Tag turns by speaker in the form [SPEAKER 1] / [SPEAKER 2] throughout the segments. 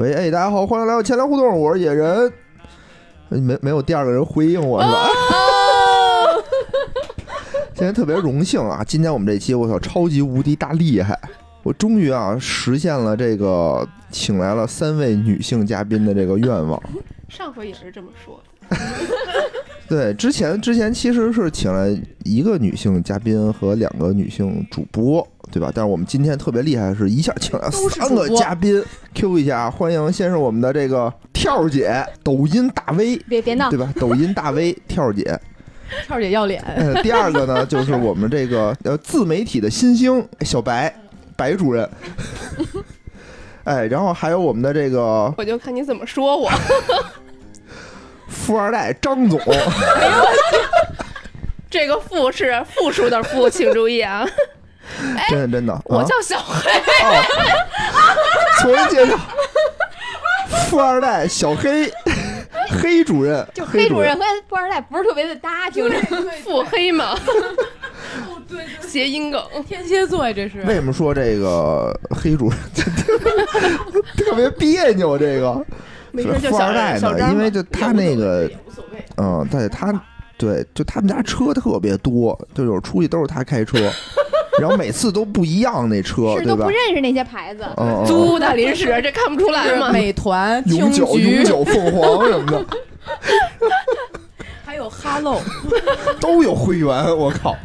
[SPEAKER 1] 喂，哎，大家好，欢迎来到前聊互动，我是野人。没没有第二个人回应我是吧？今天特别荣幸啊！今天我们这期我操超级无敌大厉害，我终于啊实现了这个请来了三位女性嘉宾的这个愿望。
[SPEAKER 2] 上回也是这么说的。
[SPEAKER 1] 对，之前之前其实是请了一个女性嘉宾和两个女性主播，对吧？但是我们今天特别厉害的，是一下请了三个嘉宾。Q 一下，欢迎先是我们的这个跳姐，抖音大 V，
[SPEAKER 3] 别别闹，
[SPEAKER 1] 对吧？抖音大 V 跳姐，
[SPEAKER 4] 跳姐要脸。
[SPEAKER 1] 呃，第二个呢，就是我们这个呃自媒体的新星小白白主任。哎，然后还有我们的这个，
[SPEAKER 2] 我就看你怎么说我。
[SPEAKER 1] 富二代张总，
[SPEAKER 2] 这个“富”是复数的“富”，请注意啊！
[SPEAKER 1] 真的真的，
[SPEAKER 2] 我叫小黑。
[SPEAKER 1] 重新介绍，富二代小黑，黑主任，
[SPEAKER 3] 就黑主任和富二代不是特别的搭，听着
[SPEAKER 2] 腹黑嘛？对，谐音梗，
[SPEAKER 4] 天蝎座呀，这是。
[SPEAKER 1] 为什么说这个黑主任 特别别扭？这个。富二代呢？因为就他那个，嗯，对他，对，就他们家车特别多，就有出去都是他开车，然后每次都不一样那车，对吧？
[SPEAKER 3] 都不认识那些牌子，
[SPEAKER 2] 租的临时，这看不出来吗？
[SPEAKER 4] 美团、
[SPEAKER 1] 永久、永久、凤凰什么的，
[SPEAKER 4] 还有哈喽，
[SPEAKER 1] 都有会员，我靠，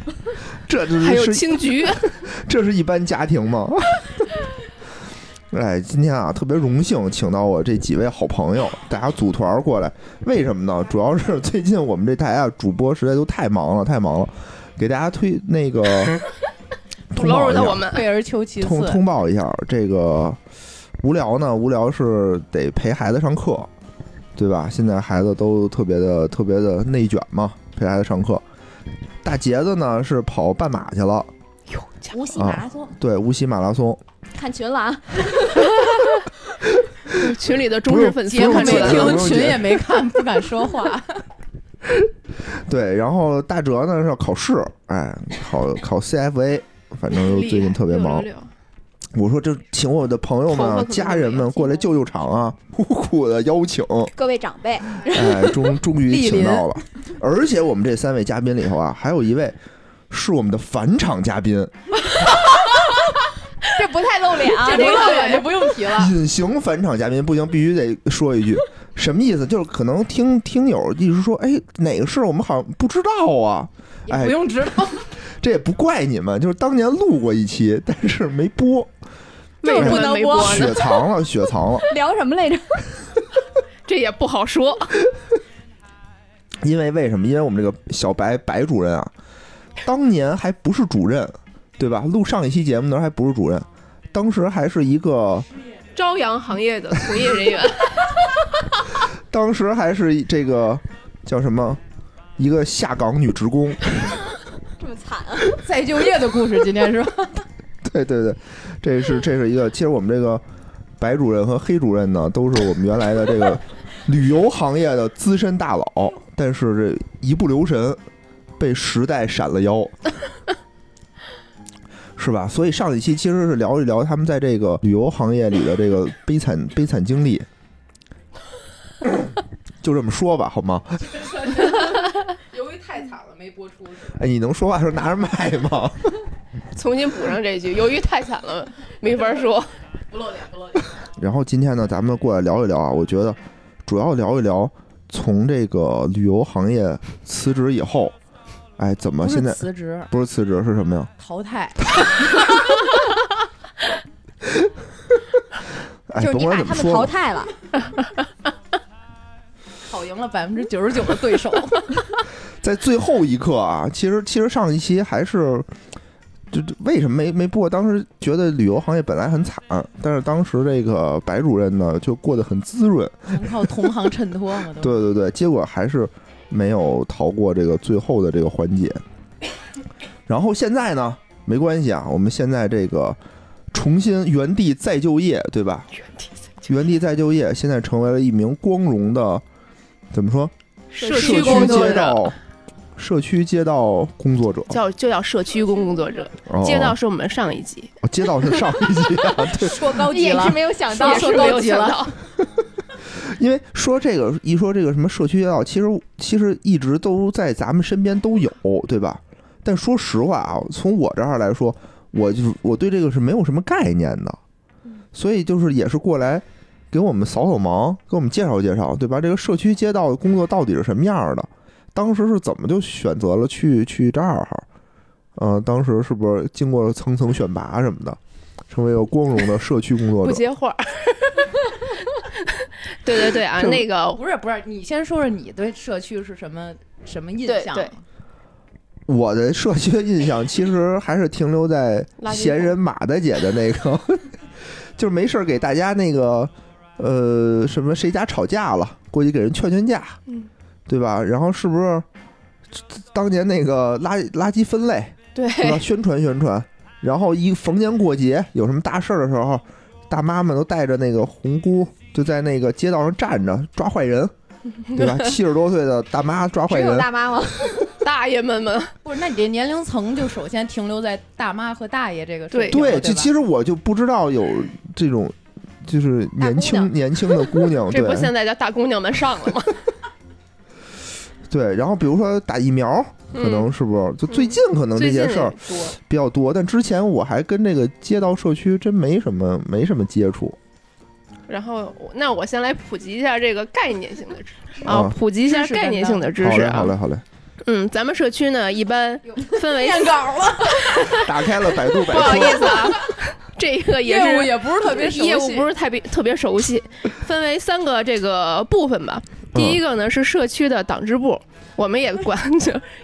[SPEAKER 1] 这就是
[SPEAKER 2] 还有青桔，
[SPEAKER 1] 这是一般家庭吗？哎，今天啊，特别荣幸请到我这几位好朋友，大家组团过来。为什么呢？主要是最近我们这台啊，主播实在都太忙了，太忙了，给大家推那个通报一下，
[SPEAKER 4] 退而求其次，
[SPEAKER 1] 通通报一下这个无聊呢，无聊是得陪孩子上课，对吧？现在孩子都特别的特别的内卷嘛，陪孩子上课。大杰子呢是跑半马去了，
[SPEAKER 3] 哟，无锡马拉松，
[SPEAKER 1] 对，无锡马拉松。
[SPEAKER 3] 看群了啊！
[SPEAKER 2] 群里的忠实粉丝，
[SPEAKER 4] 没听，群也没看，不敢说话。
[SPEAKER 1] 对，然后大哲呢是要考试，哎，考考 CFA，反正最近特别忙。我说这请我的朋友们、家人们过来救救场啊！苦苦的邀请
[SPEAKER 3] 各位长辈，
[SPEAKER 1] 哎，终终于请到了。而且我们这三位嘉宾里头啊，还有一位是我们的返场嘉宾。
[SPEAKER 3] 这不太露脸啊！
[SPEAKER 4] 这不露脸就不用提了。
[SPEAKER 1] 隐形返场嘉宾不行，必须得说一句，什么意思？就是可能听听友一直说，哎，哪个是我们好像不知道啊？哎，
[SPEAKER 4] 不用知道，
[SPEAKER 1] 这也不怪你们，就是当年录过一期，但是没播，
[SPEAKER 2] 为什么没播？
[SPEAKER 1] 雪藏了，雪藏了。
[SPEAKER 3] 聊什么来着？
[SPEAKER 2] 这也不好说。
[SPEAKER 1] 因为为什么？因为我们这个小白白主任啊，当年还不是主任。对吧？录上一期节目的时候还不是主任，当时还是一个
[SPEAKER 2] 朝阳行业的从业人员，
[SPEAKER 1] 当时还是这个叫什么一个下岗女职工，
[SPEAKER 3] 这么惨啊！
[SPEAKER 4] 再就业的故事，今天是吧？
[SPEAKER 1] 对对对，这是这是一个。其实我们这个白主任和黑主任呢，都是我们原来的这个 旅游行业的资深大佬，但是这一不留神被时代闪了腰。是吧？所以上一期其实是聊一聊他们在这个旅游行业里的这个悲惨悲惨经历，就这么说吧，好吗？
[SPEAKER 4] 没播出。
[SPEAKER 1] 哎，你能说话时候拿着麦吗？
[SPEAKER 2] 重新补上这句，由于太惨了，没法说。
[SPEAKER 4] 不露脸，不露脸。
[SPEAKER 1] 然后今天呢，咱们过来聊一聊啊，我觉得主要聊一聊从这个旅游行业辞职以后。哎，怎么现在
[SPEAKER 4] 辞职？
[SPEAKER 1] 不是辞职是什么呀？
[SPEAKER 4] 淘汰。
[SPEAKER 3] 就是你把他们淘汰了，
[SPEAKER 4] 跑赢了百分之九十九的对手。
[SPEAKER 1] 在最后一刻啊，其实其实上一期还是，就为什么没没播？当时觉得旅游行业本来很惨，但是当时这个白主任呢就过得很滋润，
[SPEAKER 4] 靠同行衬托嘛。
[SPEAKER 1] 对对对，结果还是。没有逃过这个最后的这个环节，然后现在呢，没关系啊，我们现在这个重新原地再就业，对吧？原地再就业，现在成为了一名光荣的，怎么说？
[SPEAKER 2] 社区
[SPEAKER 1] 街道社区街道工作者，
[SPEAKER 2] 叫就叫社区工作者。街道是我们上一集，
[SPEAKER 1] 街道是上一级啊，对，
[SPEAKER 3] 说高级了，也是没有想到，
[SPEAKER 2] 说高级了。
[SPEAKER 1] 因为说这个一说这个什么社区街道，其实其实一直都在咱们身边都有，对吧？但说实话啊，从我这儿来说，我就我对这个是没有什么概念的，所以就是也是过来给我们扫扫盲，给我们介绍介绍，对吧？这个社区街道的工作到底是什么样的？当时是怎么就选择了去去这儿？嗯，当时是不是经过了层层选拔什么的，成为了光荣的社区工作者？
[SPEAKER 2] 不接话。对对对啊，那个
[SPEAKER 4] 不是不是，你先说说你对社区是什么什么印象？
[SPEAKER 2] 对，
[SPEAKER 1] 我的社区的印象其实还是停留在闲人马大姐的那个，就是没事儿给大家那个呃什么谁家吵架了，过去给人劝劝架，嗯，对吧？然后是不是当年那个垃垃圾分类，
[SPEAKER 2] 对
[SPEAKER 1] 吧？宣传宣传，然后一逢年过节有什么大事儿的时候，大妈们都带着那个红箍。就在那个街道上站着抓坏人，对吧？七十多岁的大妈抓坏人，
[SPEAKER 3] 大妈吗？
[SPEAKER 2] 大爷们们
[SPEAKER 4] 不是？那你这年龄层就首先停留在大妈和大爷这个
[SPEAKER 2] 对
[SPEAKER 1] 对，就其实我就不知道有这种就是年轻年轻的姑娘，
[SPEAKER 2] 这不现在叫大姑娘们上了吗？
[SPEAKER 1] 对，然后比如说打疫苗，可能是不是就最近可能这些事儿比较多？但之前我还跟这个街道社区真没什么没什么接触。
[SPEAKER 2] 然后，那我先来普及一下这个概念性的知识啊，普及一下概念性的知识
[SPEAKER 1] 啊。好嘞，好嘞，好嘞。
[SPEAKER 2] 嗯，咱们社区呢一般分为
[SPEAKER 4] 念稿了，
[SPEAKER 1] 打开了百度百科。
[SPEAKER 2] 不好意思啊，这个也是
[SPEAKER 4] 业务也不是特别
[SPEAKER 2] 业务不是特别特别熟悉，分为三个这个部分吧。第一个呢是社区的党支部，我们也管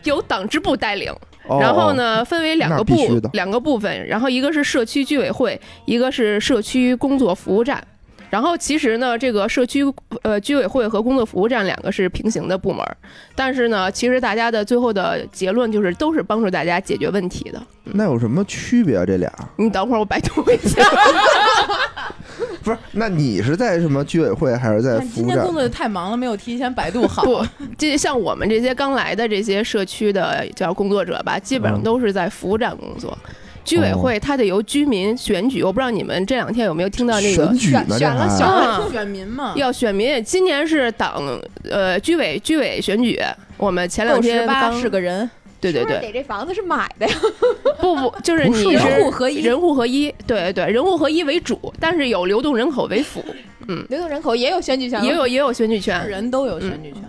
[SPEAKER 2] 由党支部带领。然后呢分为两个部两个部分，然后一个是社区居委会，一个是社区工作服务站。然后其实呢，这个社区呃居委会和工作服务站两个是平行的部门，但是呢，其实大家的最后的结论就是都是帮助大家解决问题的。
[SPEAKER 1] 那有什么区别啊？这俩？
[SPEAKER 2] 你等会儿我百度一下。
[SPEAKER 1] 不是，那你是在什么居委会还是在服务站？今
[SPEAKER 4] 天工作太忙了，没有提前百度 好。
[SPEAKER 2] 不，这像我们这些刚来的这些社区的叫工作者吧，基本上都是在服务站工作。居委会它得由居民选举，我不知道你们这两天有没有听到那个
[SPEAKER 1] 选举
[SPEAKER 3] 选了
[SPEAKER 4] 选选民嘛？
[SPEAKER 2] 要选民，今年是党呃居委居委选举，我们前两天刚
[SPEAKER 4] 是个人，
[SPEAKER 2] 对对对，
[SPEAKER 3] 得这房子是买的呀？
[SPEAKER 2] 不不，就是你是
[SPEAKER 4] 人户合一，
[SPEAKER 2] 人户合一，对对，人户合一为主，但是有流动人口为辅，
[SPEAKER 3] 嗯，流动人口也有选举权，
[SPEAKER 2] 也有也有选举权，
[SPEAKER 4] 人都有选举权，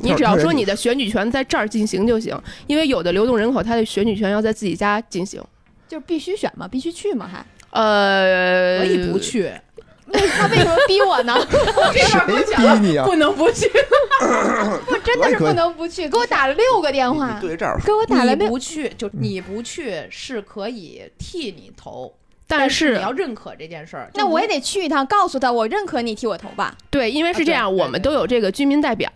[SPEAKER 2] 你只要说你的选举权在这儿进行就行，因为有的流动人口他的选举权要在自己家进行。
[SPEAKER 3] 就必须选嘛？必须去嘛？还？
[SPEAKER 2] 呃，
[SPEAKER 4] 可以不去。
[SPEAKER 3] 他为什么逼我呢？
[SPEAKER 1] 谁逼你啊？
[SPEAKER 4] 不能不去。
[SPEAKER 3] 不，真的是不能不去。给我打了六个电话。
[SPEAKER 1] 对这儿。
[SPEAKER 3] 给我打了
[SPEAKER 4] 不去，就你不去是可以替你投，
[SPEAKER 2] 但
[SPEAKER 4] 是你要认可这件事儿。
[SPEAKER 3] 那我也得去一趟，告诉他我认可你替我投吧。
[SPEAKER 2] 对，因为是这样，我们都有这个居民代表。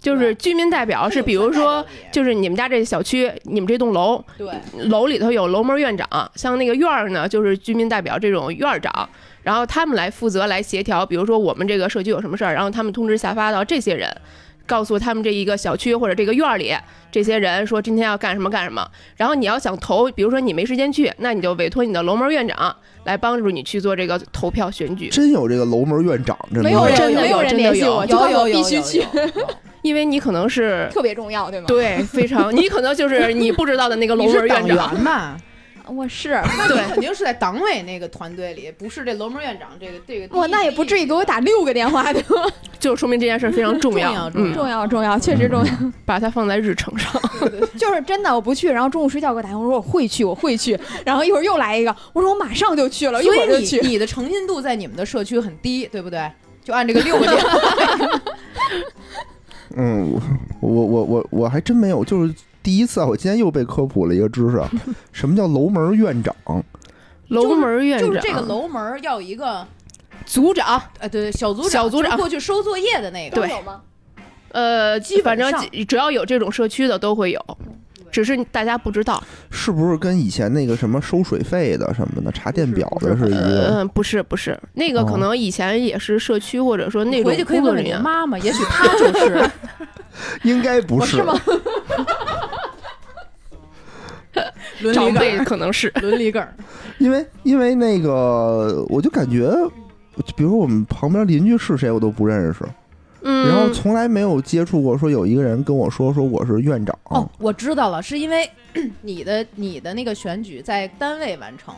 [SPEAKER 2] 就是居民代表是，比如说，就是你们家这小区，你们这栋楼，
[SPEAKER 4] 对，
[SPEAKER 2] 楼里头有楼门院长，像那个院儿呢，就是居民代表这种院长，然后他们来负责来协调，比如说我们这个社区有什么事儿，然后他们通知下发到这些人，告诉他们这一个小区或者这个院儿里这些人说今天要干什么干什么，然后你要想投，比如说你没时间去，那你就委托你的楼门院长来帮助你去做这个投票选举。
[SPEAKER 1] 真有这个楼门院长？
[SPEAKER 3] 没有人，没
[SPEAKER 2] 有
[SPEAKER 3] 人联系我，
[SPEAKER 4] 有有
[SPEAKER 3] 必须去。
[SPEAKER 2] 因为你可能是
[SPEAKER 3] 特别重要，对吗？
[SPEAKER 2] 对，非常，你可能就是你不知道的那个 楼门院长
[SPEAKER 4] 嘛。
[SPEAKER 3] 我是，
[SPEAKER 2] 对，
[SPEAKER 4] 肯定是在党委那个团队里，不是这楼门院长这个这个。
[SPEAKER 3] 哇，那也不至于给我打六个电话的，
[SPEAKER 2] 就说明这件事非常
[SPEAKER 4] 重
[SPEAKER 2] 要，
[SPEAKER 3] 重要，重要，确实重要，
[SPEAKER 2] 把它放在日程上。
[SPEAKER 3] 就是真的，我不去，然后中午睡觉给我打电话我说我会去，我会去，然后一会儿又来一个，我说我马上就去了，一会儿就去。
[SPEAKER 4] 你的诚信度在你们的社区很低，对不对？就按这个六个电话。
[SPEAKER 1] 嗯，我我我我我还真没有，就是第一次啊！我今天又被科普了一个知识，什么叫楼门院长？
[SPEAKER 2] 楼门院长
[SPEAKER 4] 就是这个楼门要有一个
[SPEAKER 2] 组长，
[SPEAKER 4] 哎，对，小组长，
[SPEAKER 2] 小组长
[SPEAKER 4] 过去收作业的那个，
[SPEAKER 2] 对，呃，基本上只要有这种社区的都会有。只是大家不知道，
[SPEAKER 1] 是不是跟以前那个什么收水费的什么的查电表的是一个？
[SPEAKER 2] 嗯，不是，不是，那个可能以前也是社区或者说那种
[SPEAKER 4] 工作人员。妈妈，也许她就是，
[SPEAKER 1] 应该不
[SPEAKER 3] 是
[SPEAKER 1] 吗？
[SPEAKER 2] 长辈可能是
[SPEAKER 4] 伦理梗。
[SPEAKER 1] 因为因为那个，我就感觉，比如说我们旁边邻居是谁，我都不认识。
[SPEAKER 2] 嗯，
[SPEAKER 1] 然后从来没有接触过，说有一个人跟我说说我是院长。
[SPEAKER 4] 哦，我知道了，是因为 你的你的那个选举在单位完成。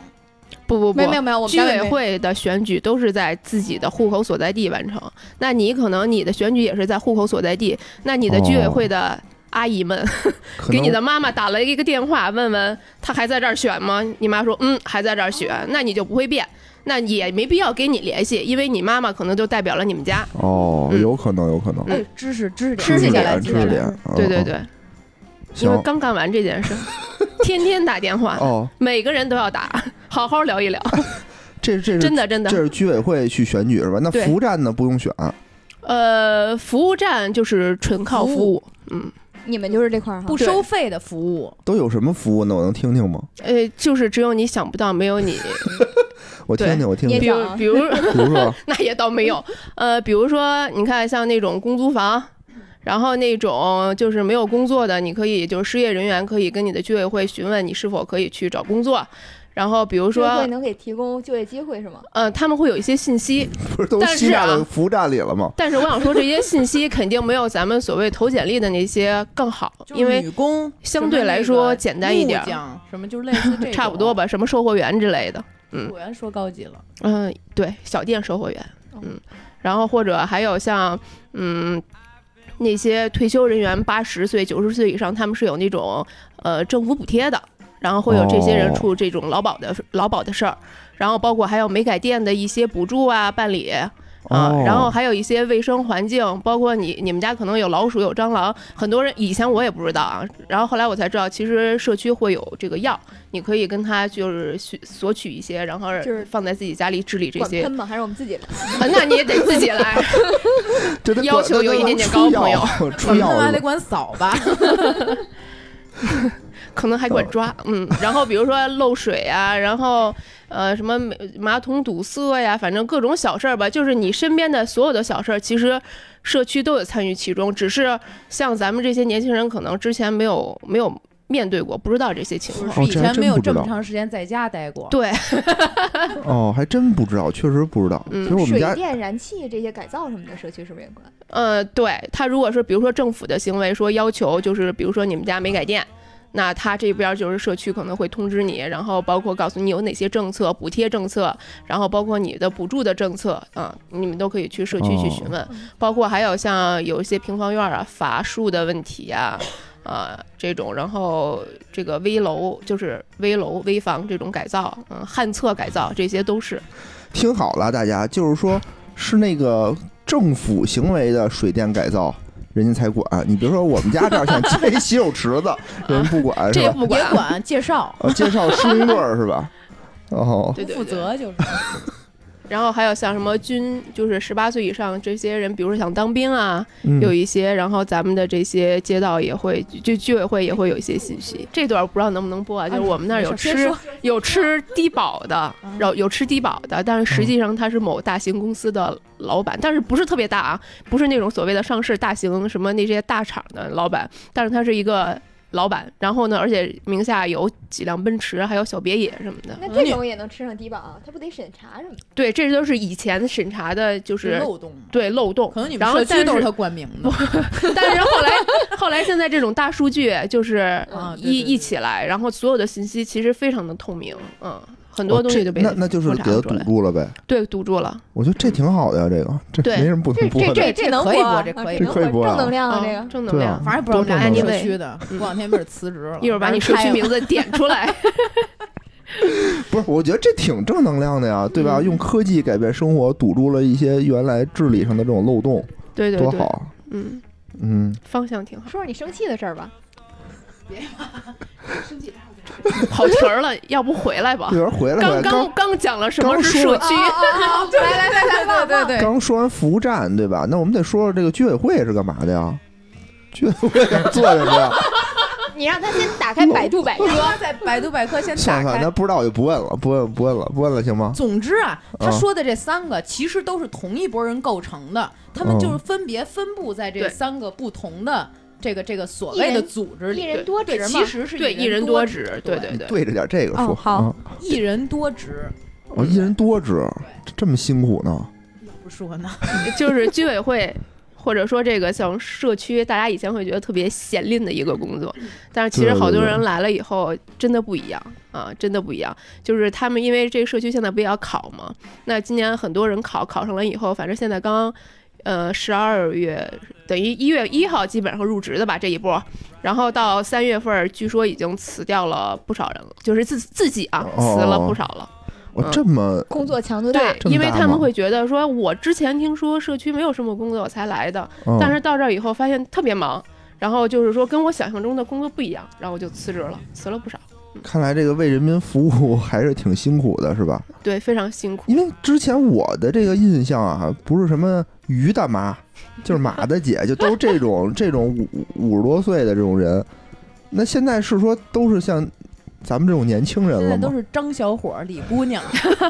[SPEAKER 2] 不不不，
[SPEAKER 3] 没有没有，我们
[SPEAKER 2] 居委会的选举都是在自己的户口所在地完成。那你可能你的选举也是在户口所在地，那你的居委会的阿姨们 给你的妈妈打了一个电话，问问她还在这儿选吗？你妈说嗯还在这儿选，那你就不会变。那也没必要跟你联系，因为你妈妈可能就代表了你们家。
[SPEAKER 1] 哦，有可能，有可能。
[SPEAKER 4] 哎，知识知识
[SPEAKER 1] 知识
[SPEAKER 4] 点，
[SPEAKER 1] 知识点。
[SPEAKER 2] 对对对。因为刚干完这件事，天天打电话，
[SPEAKER 1] 哦，
[SPEAKER 2] 每个人都要打，好好聊一聊。
[SPEAKER 1] 这这是
[SPEAKER 2] 真的真的，
[SPEAKER 1] 这是居委会去选举是吧？那服务站呢？不用选。
[SPEAKER 2] 呃，服务站就是纯靠服务。嗯，
[SPEAKER 3] 你们就是这块儿
[SPEAKER 4] 不收费的服务。
[SPEAKER 1] 都有什么服务呢？我能听听吗？
[SPEAKER 2] 呃，就是只有你想不到，没有你。
[SPEAKER 1] 我听听，我听听。
[SPEAKER 2] 比如，比如，
[SPEAKER 1] 比如说，
[SPEAKER 2] 那也倒没有。呃，比如说，你看像那种公租房，然后那种就是没有工作的，你可以就是失业人员可以跟你的居委会询问你是否可以去找工作。然后比如说，
[SPEAKER 3] 会能给提供就业机会是吗？
[SPEAKER 2] 呃，他们会有一些信息，
[SPEAKER 1] 不是都吸到服务站里了吗？
[SPEAKER 2] 但是我想说，这些信息肯定没有咱们所谓投简历的那些更好，因为
[SPEAKER 4] 女工
[SPEAKER 2] 相对来说简单一点。
[SPEAKER 4] 什么就类似这
[SPEAKER 2] 差不多吧，什么售货员之类的。嗯，
[SPEAKER 4] 售货员说高级了。
[SPEAKER 2] 嗯，对，小店售货员。嗯，然后或者还有像嗯那些退休人员，八十岁、九十岁以上，他们是有那种呃政府补贴的。然后会有这些人出这种劳保的劳保的事儿，然后包括还有煤改电的一些补助啊办理啊，然后还有一些卫生环境，包括你你们家可能有老鼠有蟑螂，很多人以前我也不知道啊，然后后来我才知道，其实社区会有这个药，你可以跟他就是索取一些，然后
[SPEAKER 3] 就是
[SPEAKER 2] 放在自己家里治理这些。
[SPEAKER 3] 喷吗？还是我们自己来？
[SPEAKER 2] 那你也得自己来，要求有一点点高，朋友，
[SPEAKER 1] 出药
[SPEAKER 4] 还得管扫吧。
[SPEAKER 2] 可能还管抓，嗯，然后比如说漏水啊，然后呃什么马桶堵塞呀，反正各种小事儿吧，就是你身边的所有的小事儿，其实社区都有参与其中，只是像咱们这些年轻人，可能之前没有没有面对过，不知道这些情况，
[SPEAKER 4] 以前没有这么长时间在家待过，
[SPEAKER 2] 对，
[SPEAKER 1] 哦，还真不知道，确实不知道。其实我们家
[SPEAKER 3] 水电燃气这些改造什么的，社区是不是也管？
[SPEAKER 2] 呃，对他如果是比如说政府的行为说要求，就是比如说你们家没改电。那他这边就是社区可能会通知你，然后包括告诉你有哪些政策、补贴政策，然后包括你的补助的政策，啊，你们都可以去社区去询问。包括还有像有一些平房院啊、法术的问题呀，啊这种，然后这个危楼就是危楼、危房这种改造，嗯，旱厕改造这些都是。
[SPEAKER 1] 听好了，大家就是说，是那个政府行为的水电改造。人家才管你，比如说我们家这儿想接一洗手池子，人不管是吧？
[SPEAKER 2] 不管，
[SPEAKER 4] 管介绍，
[SPEAKER 1] 介绍施工队是吧？哦，
[SPEAKER 4] 负责就是。
[SPEAKER 2] 然后还有像什么军，就是十八岁以上这些人，比如说想当兵啊，有一些。然后咱们的这些街道也会，就居委会也会有一些信息。这段不知道能不能播啊？就是我们那儿有吃有吃低保的，然后有吃低保的，但是实际上他是某大型公司的老板，但是不是特别大啊，不是那种所谓的上市大型什么那些大厂的老板，但是他是一个。老板，然后呢？而且名下有几辆奔驰，还有小别野什么的。
[SPEAKER 3] 那这种也能吃上低保啊？他不得审查什么？
[SPEAKER 2] 对，这都是以前审查的，就是
[SPEAKER 4] 漏洞。
[SPEAKER 2] 对漏洞。
[SPEAKER 4] 可能你们社区都是他冠名的。
[SPEAKER 2] 但是后来，后来现在这种大数据就是一一起来，然后所有的信息其实非常的透明。嗯。很多东西就被
[SPEAKER 1] 那那就是给他堵住了呗，
[SPEAKER 2] 对，堵住了。
[SPEAKER 1] 我觉得这挺好的呀，这个这没什么不能播
[SPEAKER 3] 的，这这能
[SPEAKER 4] 可以播，这可以
[SPEAKER 1] 可以播，
[SPEAKER 3] 正能量啊，这个
[SPEAKER 2] 正能量。
[SPEAKER 4] 反正不知道哪安社区的，过两天不是辞职了，
[SPEAKER 2] 一会儿把你社区名字点出来。
[SPEAKER 1] 不是，我觉得这挺正能量的呀，对吧？用科技改变生活，堵住了一些原来治理上的这种漏洞，
[SPEAKER 2] 对对，
[SPEAKER 1] 多好。
[SPEAKER 2] 嗯
[SPEAKER 1] 嗯，
[SPEAKER 2] 方向挺好。
[SPEAKER 3] 说说你生气的事儿吧。
[SPEAKER 4] 别 生气。
[SPEAKER 2] 跑题儿了，要不回来吧？
[SPEAKER 1] 有人回来。
[SPEAKER 2] 刚刚刚讲了什么是社区？
[SPEAKER 3] 来来来来，对对对。
[SPEAKER 1] 刚说完服务站，对吧？那我们得说说这个居委会是干嘛的呀？居委会做什么呀？
[SPEAKER 3] 你让他先打开百度百科，
[SPEAKER 4] 在百度百科先打
[SPEAKER 1] 开。算了，那不知道我就不问了，不问不问了，不问了，行吗？
[SPEAKER 4] 总之啊，他说的这三个其实都是同一拨人构成的，他们就是分别分布在这三个不同的。这个这个所谓的组织里，
[SPEAKER 3] 一人多职嘛，
[SPEAKER 4] 其实是
[SPEAKER 2] 对一
[SPEAKER 4] 人
[SPEAKER 2] 多
[SPEAKER 4] 职，
[SPEAKER 2] 对对
[SPEAKER 1] 对，对着点这个说，
[SPEAKER 3] 好，
[SPEAKER 4] 一人多职，
[SPEAKER 1] 哦，一人多职，这么辛苦呢？
[SPEAKER 4] 不说呢，
[SPEAKER 2] 就是居委会。或者说这个像社区，大家以前会觉得特别闲吝的一个工作，但是其实好多人来了以后，真的不一样啊，真的不一样。就是他们因为这个社区现在不也要考吗？那今年很多人考，考上了以后，反正现在刚，呃，十二月等于一月一号基本上入职的吧这一波，然后到三月份，据说已经辞掉了不少人了，就是自自己啊辞了不少了。
[SPEAKER 1] 我这么
[SPEAKER 3] 工作强度大，
[SPEAKER 2] 对，因为他们会觉得说，我之前听说社区没有什么工作我才来的，但是到这儿以后发现特别忙，然后就是说跟我想象中的工作不一样，然后我就辞职了，辞了不少。
[SPEAKER 1] 看来这个为人民服务还是挺辛苦的，是吧？
[SPEAKER 2] 对，非常辛苦。
[SPEAKER 1] 因为之前我的这个印象啊，不是什么于大妈，就是马大姐，就都这种这种五五十多岁的这种人，那现在是说都是像。咱们这种年轻人了
[SPEAKER 4] 现在都是张小伙、李姑娘，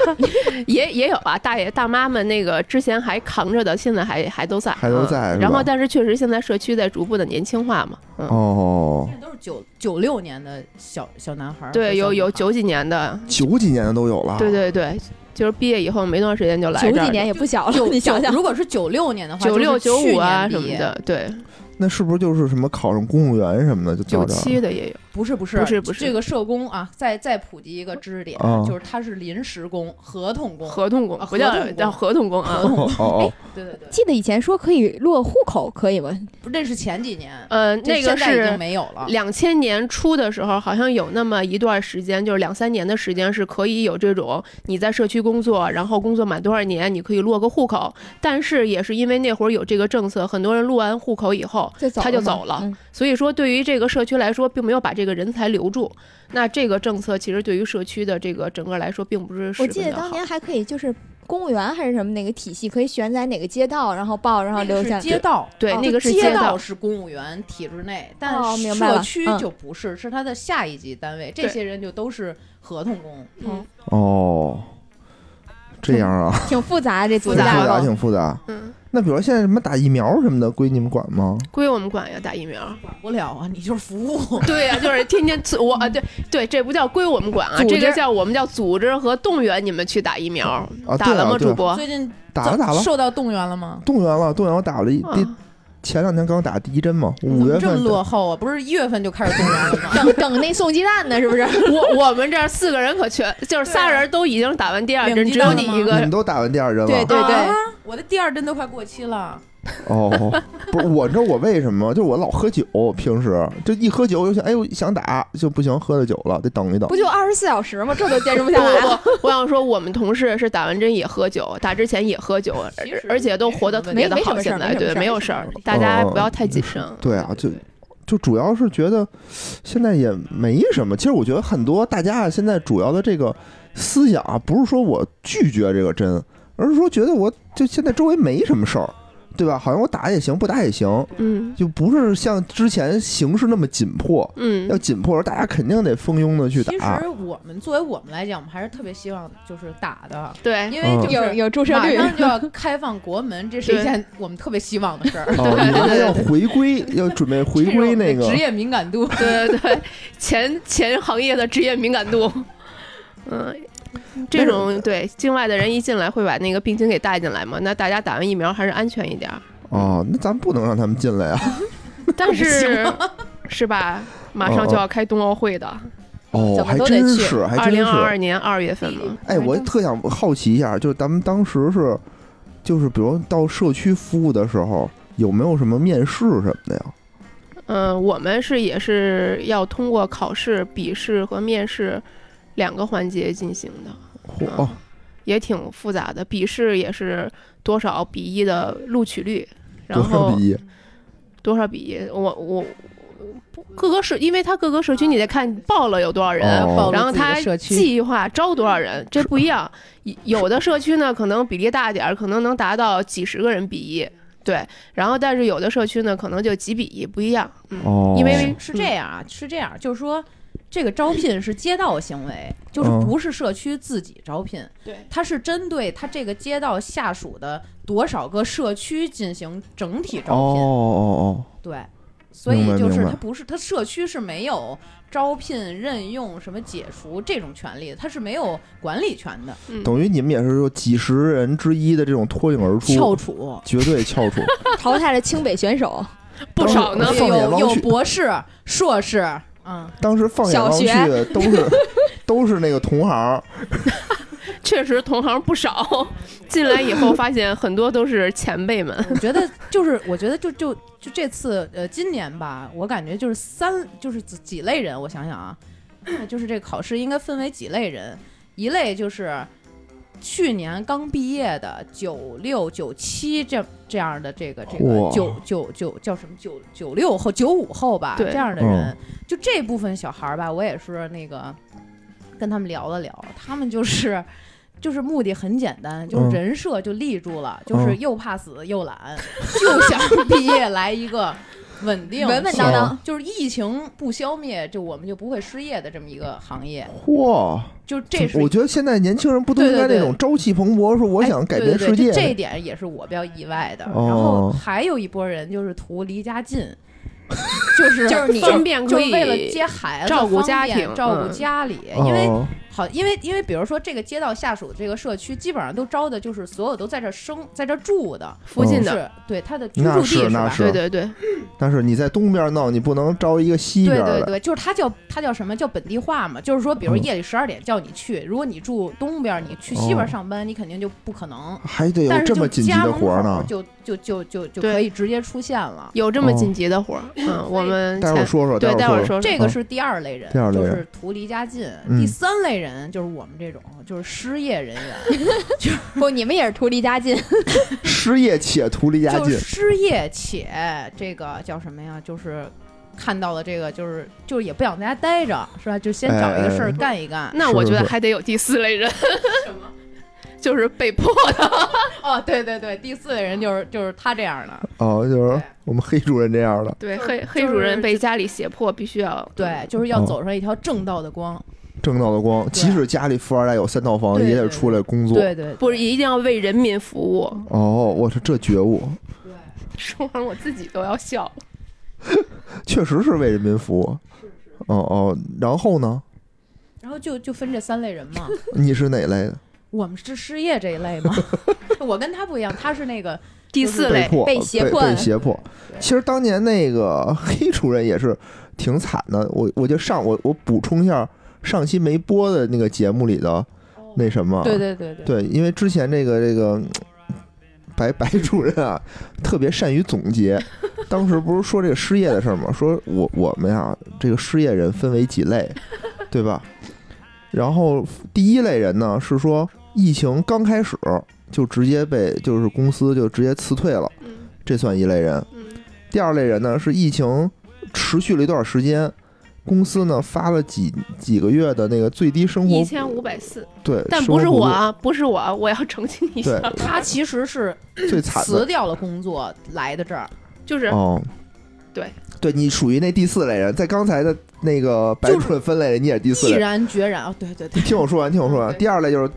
[SPEAKER 2] 也也有啊，大爷大妈们那个之前还扛着的，现在还还都在，
[SPEAKER 1] 还都在。
[SPEAKER 2] 然后，但是确实现在社区在逐步的年轻化嘛。
[SPEAKER 1] 哦，
[SPEAKER 4] 现在都是九九六年的小小男孩，
[SPEAKER 2] 对，有有九几年的，
[SPEAKER 1] 九几年的都有了。
[SPEAKER 2] 对对对，就是毕业以后没多长时间就来这
[SPEAKER 3] 九几年也不小了，你想想，
[SPEAKER 4] 如果是九六年的话，
[SPEAKER 2] 九六九五啊什么的，对。
[SPEAKER 1] 那是不是就是什么考上公务员什么的就
[SPEAKER 2] 九七的也有？
[SPEAKER 4] 不是不
[SPEAKER 2] 是不
[SPEAKER 4] 是
[SPEAKER 2] 不是
[SPEAKER 4] 这个社工啊，再再普及一个知识点，就是他是临时工、合同工、
[SPEAKER 2] 合同工，不叫叫合同工啊。
[SPEAKER 1] 哦，
[SPEAKER 4] 对对对，
[SPEAKER 3] 记得以前说可以落户口，可以吗？
[SPEAKER 4] 不，那是前几年。
[SPEAKER 2] 呃，那个是
[SPEAKER 4] 没有了。
[SPEAKER 2] 两千年初的时候，好像有那么一段时间，就是两三年的时间是可以有这种你在社区工作，然后工作满多少年，你可以落个户口。但是也是因为那会儿有这个政策，很多人落完户口以后，他就走了。所以说，对于这个社区来说，并没有把这个人才留住。那这个政策其实对于社区的这个整个来说，并不是。
[SPEAKER 3] 我记得当年还可以，就是公务员还是什么那个体系，可以选在哪个街道，然后报，然后留下。
[SPEAKER 4] 街道
[SPEAKER 2] 对，那个是
[SPEAKER 4] 街
[SPEAKER 2] 道
[SPEAKER 4] 是公务员体制内，但社区就不是，是他的下一级单位。这些人就都是合同工。
[SPEAKER 2] 嗯
[SPEAKER 1] 哦，这样啊，
[SPEAKER 3] 挺复杂，这
[SPEAKER 2] 复
[SPEAKER 1] 杂，复杂，挺复杂。嗯。那比如现在什么打疫苗什么的，归你们管吗？
[SPEAKER 2] 归我们管呀，打疫苗
[SPEAKER 4] 管不了啊，你就是服务。
[SPEAKER 2] 对呀，就是天天我啊，对对，这不叫归我们管啊，这个叫我们叫组织和动员你们去打疫苗。打了吗，主播？
[SPEAKER 4] 最近
[SPEAKER 1] 打了打了，
[SPEAKER 4] 受到动员了吗？
[SPEAKER 1] 动员了，动员我打了一第。前两天刚打第一针嘛，五月份
[SPEAKER 4] 这么落后啊？不是一月份就开始动员了吗？
[SPEAKER 3] 等等那送鸡蛋呢，是不是？
[SPEAKER 2] 我我们这四个人可全，就是仨人都已经打完第二针，只有你一个。
[SPEAKER 1] 你们都打完第二针了？
[SPEAKER 3] 对对对，
[SPEAKER 4] 我的第二针都快过期了。
[SPEAKER 1] 哦，不是，我知道我为什么，就是我老喝酒，平时就一喝酒就想，哎呦想打就不行，喝了酒了得等一等。
[SPEAKER 3] 不就二十四小时吗？这都坚持不下来。
[SPEAKER 2] 我想说，我们同事是打完针也喝酒，打之前也喝酒，而且都活得特别的好。现在对，没有事儿，大家不要太谨慎。
[SPEAKER 1] 对啊，就就主要是觉得现在也没什么。其实我觉得很多大家现在主要的这个思想啊，不是说我拒绝这个针，而是说觉得我就现在周围没什么事儿。对吧？好像我打也行，不打也行，
[SPEAKER 2] 嗯，
[SPEAKER 1] 就不是像之前形势那么紧迫，
[SPEAKER 2] 嗯，
[SPEAKER 1] 要紧迫时候大家肯定得蜂拥的去打。
[SPEAKER 4] 其实我们作为我们来讲，我们还是特别希望就是打的，
[SPEAKER 2] 对，
[SPEAKER 4] 因为
[SPEAKER 3] 有有注射率，
[SPEAKER 4] 马上就要开放国门，这是一件我们特别希望的事儿。
[SPEAKER 1] 对对，要回归，要准备回归那个
[SPEAKER 4] 职业敏感度，
[SPEAKER 2] 对对对，前前行业的职业敏感度，嗯。这种对境外的人一进来会把那个病情给带进来嘛？那大家打完疫苗还是安全一点。
[SPEAKER 1] 哦，那咱不能让他们进来啊。
[SPEAKER 2] 但是 是吧？马上就要开冬奥会的。
[SPEAKER 1] 哦，还真是，还真是。二
[SPEAKER 2] 零二二年二月份嘛。
[SPEAKER 1] 哎，我特想好奇一下，就是咱们当时是，就是比如到社区服务的时候，有没有什么面试什么的呀？
[SPEAKER 2] 嗯，我们是也是要通过考试、笔试和面试。两个环节进行的，
[SPEAKER 1] 哦，
[SPEAKER 2] 也挺复杂的。笔试也是多少比一的录取率，然后
[SPEAKER 1] 多少比一？
[SPEAKER 2] 多少比一？我我各个社，因为他各个社区你得看报了有多少人，然后他计划招多少人，这不一样。有的社区呢，可能比例大点儿，可能能达到几十个人比一，对。然后但是有的社区呢，可能就几比一，不一样。
[SPEAKER 1] 哦，
[SPEAKER 2] 因为
[SPEAKER 4] 是这样啊，是这样，就是说。这个招聘是街道行为，就是不是社区自己招聘，
[SPEAKER 2] 对，
[SPEAKER 4] 它是针对他这个街道下属的多少个社区进行整体招聘。哦
[SPEAKER 1] 哦哦，
[SPEAKER 4] 对，所以就是他不是他社区是没有招聘、任用、什么解除这种权利，他是没有管理权的。
[SPEAKER 1] 等于你们也是说几十人之一的这种脱颖而出，
[SPEAKER 4] 翘楚，
[SPEAKER 1] 绝对翘楚，
[SPEAKER 3] 淘汰了清北选手
[SPEAKER 2] 不少呢，
[SPEAKER 4] 有有博士、硕士，嗯，
[SPEAKER 1] 当时放眼望去都是 都是那个同行。
[SPEAKER 2] 确实同行不少，进来以后发现很多都是前辈们。
[SPEAKER 4] 我觉得就是，我觉得就就就这次呃，今年吧，我感觉就是三就是几类人。我想想啊，就是这考试应该分为几类人，一类就是去年刚毕业的九六九七这这样的这个这个九九九叫什么九九六后九五后吧这样的人，就这部分小孩儿吧，我也是那个跟他们聊了聊，他们就是。就是目的很简单，就是人设就立住了，就是又怕死又懒，就想毕业来一个稳定、
[SPEAKER 3] 稳稳当当，
[SPEAKER 4] 就是疫情不消灭，就我们就不会失业的这么一个行业。
[SPEAKER 1] 嚯！
[SPEAKER 4] 就这是
[SPEAKER 1] 我觉得现在年轻人不都应该那种朝气蓬勃，说我想改变世界？
[SPEAKER 4] 这一点也是我比较意外的。然后还有一波人就是图离家近。就是
[SPEAKER 2] 就是你方便
[SPEAKER 4] 可以为了接孩子
[SPEAKER 2] 照顾家庭
[SPEAKER 4] 照顾家里，因为好因为因为比如说这个街道下属的这个社区基本上都招的就是所有都在这生在这住的
[SPEAKER 2] 附近的
[SPEAKER 4] 对他的居住地是
[SPEAKER 1] 吧？
[SPEAKER 2] 对对对。
[SPEAKER 1] 但是你在东边闹，你不能招一个西边
[SPEAKER 4] 对对对，就是他叫他叫什么叫本地化嘛？就是说，比如夜里十二点叫你去，如果你住东边，你去西边上班，你肯定就不可能。
[SPEAKER 1] 还得有这么紧急的活呢？
[SPEAKER 4] 就就就就就可以直接出现了。
[SPEAKER 2] 有这么紧急的活儿？嗯，我们
[SPEAKER 1] 待会儿说说。
[SPEAKER 2] 对，待会儿说。
[SPEAKER 4] 这个是第二类人，就是图离家近。
[SPEAKER 1] 第
[SPEAKER 4] 三类人就是我们这种，就是失业人员。就
[SPEAKER 3] 不，你们也是图离家近。
[SPEAKER 1] 失业且图离家近。
[SPEAKER 4] 失业且这个叫什么呀？就是。是看到了这个，就是就是也不想在家待着，是吧？就先找一个事儿干一干。
[SPEAKER 2] 那我觉得还得有第四类人，什么？就是被迫的。
[SPEAKER 4] 哦，对对对，第四类人就是就是他这样的。
[SPEAKER 1] 哦，就是我们黑主任这样的。
[SPEAKER 2] 对，黑黑主任被家里胁迫，必须要
[SPEAKER 4] 对，就是要走上一条正道的光。
[SPEAKER 1] 正道的光，即使家里富二代有三套房，也得出来工作。
[SPEAKER 4] 对对，
[SPEAKER 2] 不是一定要为人民服务。
[SPEAKER 1] 哦，我说这觉悟。
[SPEAKER 4] 对，
[SPEAKER 2] 说完我自己都要笑了。
[SPEAKER 1] 确实是为人民服务，哦哦，然后呢？
[SPEAKER 4] 然后就就分这三类人嘛。
[SPEAKER 1] 你是哪类的？
[SPEAKER 4] 我们是失业这一类吗？我跟他不一样，他是那个
[SPEAKER 2] 第四类
[SPEAKER 1] 被
[SPEAKER 3] 胁
[SPEAKER 1] 迫。被胁迫。其实当年那个黑主任也是挺惨的。我我就上我我补充一下上期没播的那个节目里的那什么。
[SPEAKER 4] 对对对
[SPEAKER 1] 对。对，因为之前这个这个。白白主任啊，特别善于总结。当时不是说这个失业的事儿吗？说我我们呀，这个失业人分为几类，对吧？然后第一类人呢，是说疫情刚开始就直接被就是公司就直接辞退了，这算一类人。第二类人呢，是疫情持续了一段时间。公司呢发了几几个月的那个最低生活
[SPEAKER 2] 一千五百四，
[SPEAKER 1] 对，
[SPEAKER 2] 但不是我啊，不是我，我要澄清一下，
[SPEAKER 4] 他其实是
[SPEAKER 1] 最惨
[SPEAKER 4] 辞掉了工作来的这儿，
[SPEAKER 2] 就是
[SPEAKER 1] 哦，
[SPEAKER 2] 对，
[SPEAKER 1] 对你属于那第四类人，在刚才的那个白蠢分类，你也是第四，毅
[SPEAKER 4] 然决然啊，对对对，
[SPEAKER 1] 听我说完，听我说完，第二类就是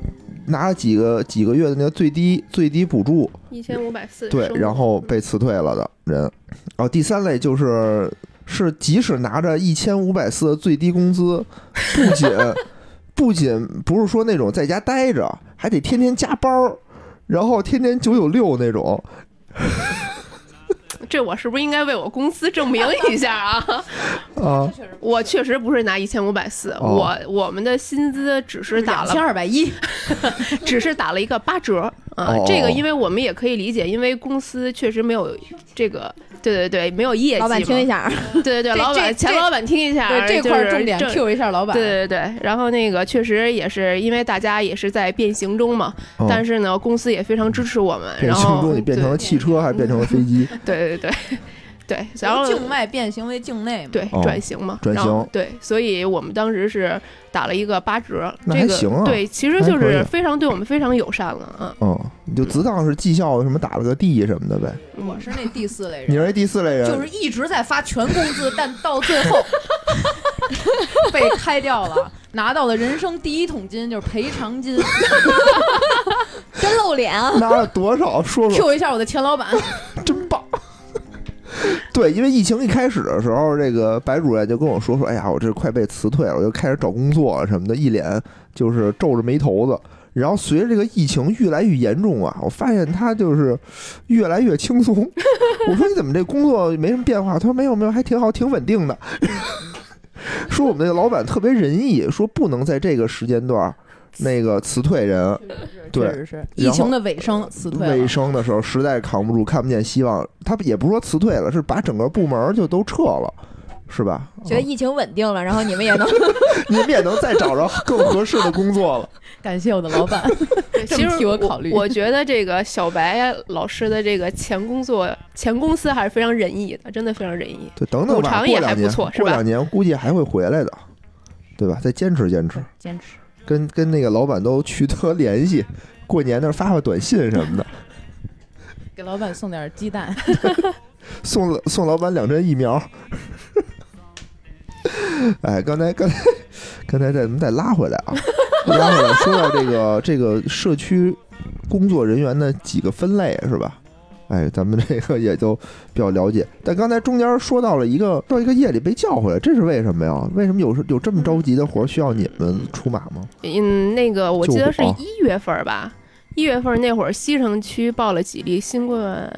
[SPEAKER 1] 拿了几个几个月的那个最低最低补助
[SPEAKER 2] 一千五百四，
[SPEAKER 1] 对，然后被辞退了的人，然后第三类就是。是，即使拿着一千五百四的最低工资，不仅 不仅不是说那种在家待着，还得天天加班儿，然后天天九九六那种。
[SPEAKER 2] 这我是不是应该为我公司证明一下啊？
[SPEAKER 1] 啊，
[SPEAKER 2] 我确实不是拿一千五百四，我我们的薪资只是打了
[SPEAKER 4] 千二百一，
[SPEAKER 2] 只是打了一个八折啊。这个因为我们也可以理解，因为公司确实没有这个。对对对，没有业绩。
[SPEAKER 3] 老板听一下。
[SPEAKER 2] 对对对，老板前老板听一下。
[SPEAKER 4] 对这块重点 Q 一下老板。
[SPEAKER 2] 对对对，然后那个确实也是因为大家也是在变形中嘛，但是呢，公司也非常支持我们。
[SPEAKER 1] 变形中你变成了汽车还是变成了飞机？
[SPEAKER 2] 对对对。对，然后
[SPEAKER 4] 境外变形为境内嘛，
[SPEAKER 2] 对，转型嘛，
[SPEAKER 1] 转型，
[SPEAKER 2] 对，所以我们当时是打了一个八折，
[SPEAKER 1] 那还行啊，
[SPEAKER 2] 对，其实就是非常对我们非常友善了啊。
[SPEAKER 1] 嗯，你就只当是绩效什么打了个 D 什么的呗。
[SPEAKER 4] 我是那第四类人，
[SPEAKER 1] 你是第四类人，
[SPEAKER 4] 就是一直在发全工资，但到最后 被开掉了，拿到了人生第一桶金，就是赔偿金，
[SPEAKER 3] 真露脸啊！
[SPEAKER 1] 拿了多少？说说
[SPEAKER 4] ，Q 一下我的前老板。
[SPEAKER 1] 对，因为疫情一开始的时候，这个白主任就跟我说说，哎呀，我这快被辞退了，我就开始找工作什么的，一脸就是皱着眉头子。然后随着这个疫情越来越严重啊，我发现他就是越来越轻松。我说你怎么这工作没什么变化？他说没有没有，还挺好，挺稳定的。说我们那个老板特别仁义，说不能在这个时间段那个辞退人。对，
[SPEAKER 4] 是疫情的尾声辞退。
[SPEAKER 1] 尾声的时候实在扛不住，看不见希望，他也不是说辞退了，是把整个部门就都撤了。是吧？
[SPEAKER 3] 觉得疫情稳定了，然后你们也能，
[SPEAKER 1] 你们也能再找着更合适的工作了。
[SPEAKER 4] 感谢我的老板，
[SPEAKER 2] 其实
[SPEAKER 4] 替我考虑。
[SPEAKER 2] 我觉得这个小白老师的这个前工作、前公司还是非常仁义的，真的非常仁义。
[SPEAKER 1] 对，等等吧，
[SPEAKER 2] 过两年，
[SPEAKER 1] 过两年估计还会回来的，对吧？再坚持坚持，
[SPEAKER 4] 坚持，
[SPEAKER 1] 跟跟那个老板都取得联系，过年那发发短信什么的，
[SPEAKER 4] 给老板送点鸡蛋，
[SPEAKER 1] 送送老板两针疫苗。哎，刚才刚才刚才再咱们再拉回来啊，拉回来说到这个这个社区工作人员的几个分类是吧？哎，咱们这个也都比较了解。但刚才中间说到了一个到一个夜里被叫回来，这是为什么呀？为什么有有这么着急的活需要你们出马吗？
[SPEAKER 2] 嗯，那个我记得是一月份吧，一月份那会儿西城区报了几例新冠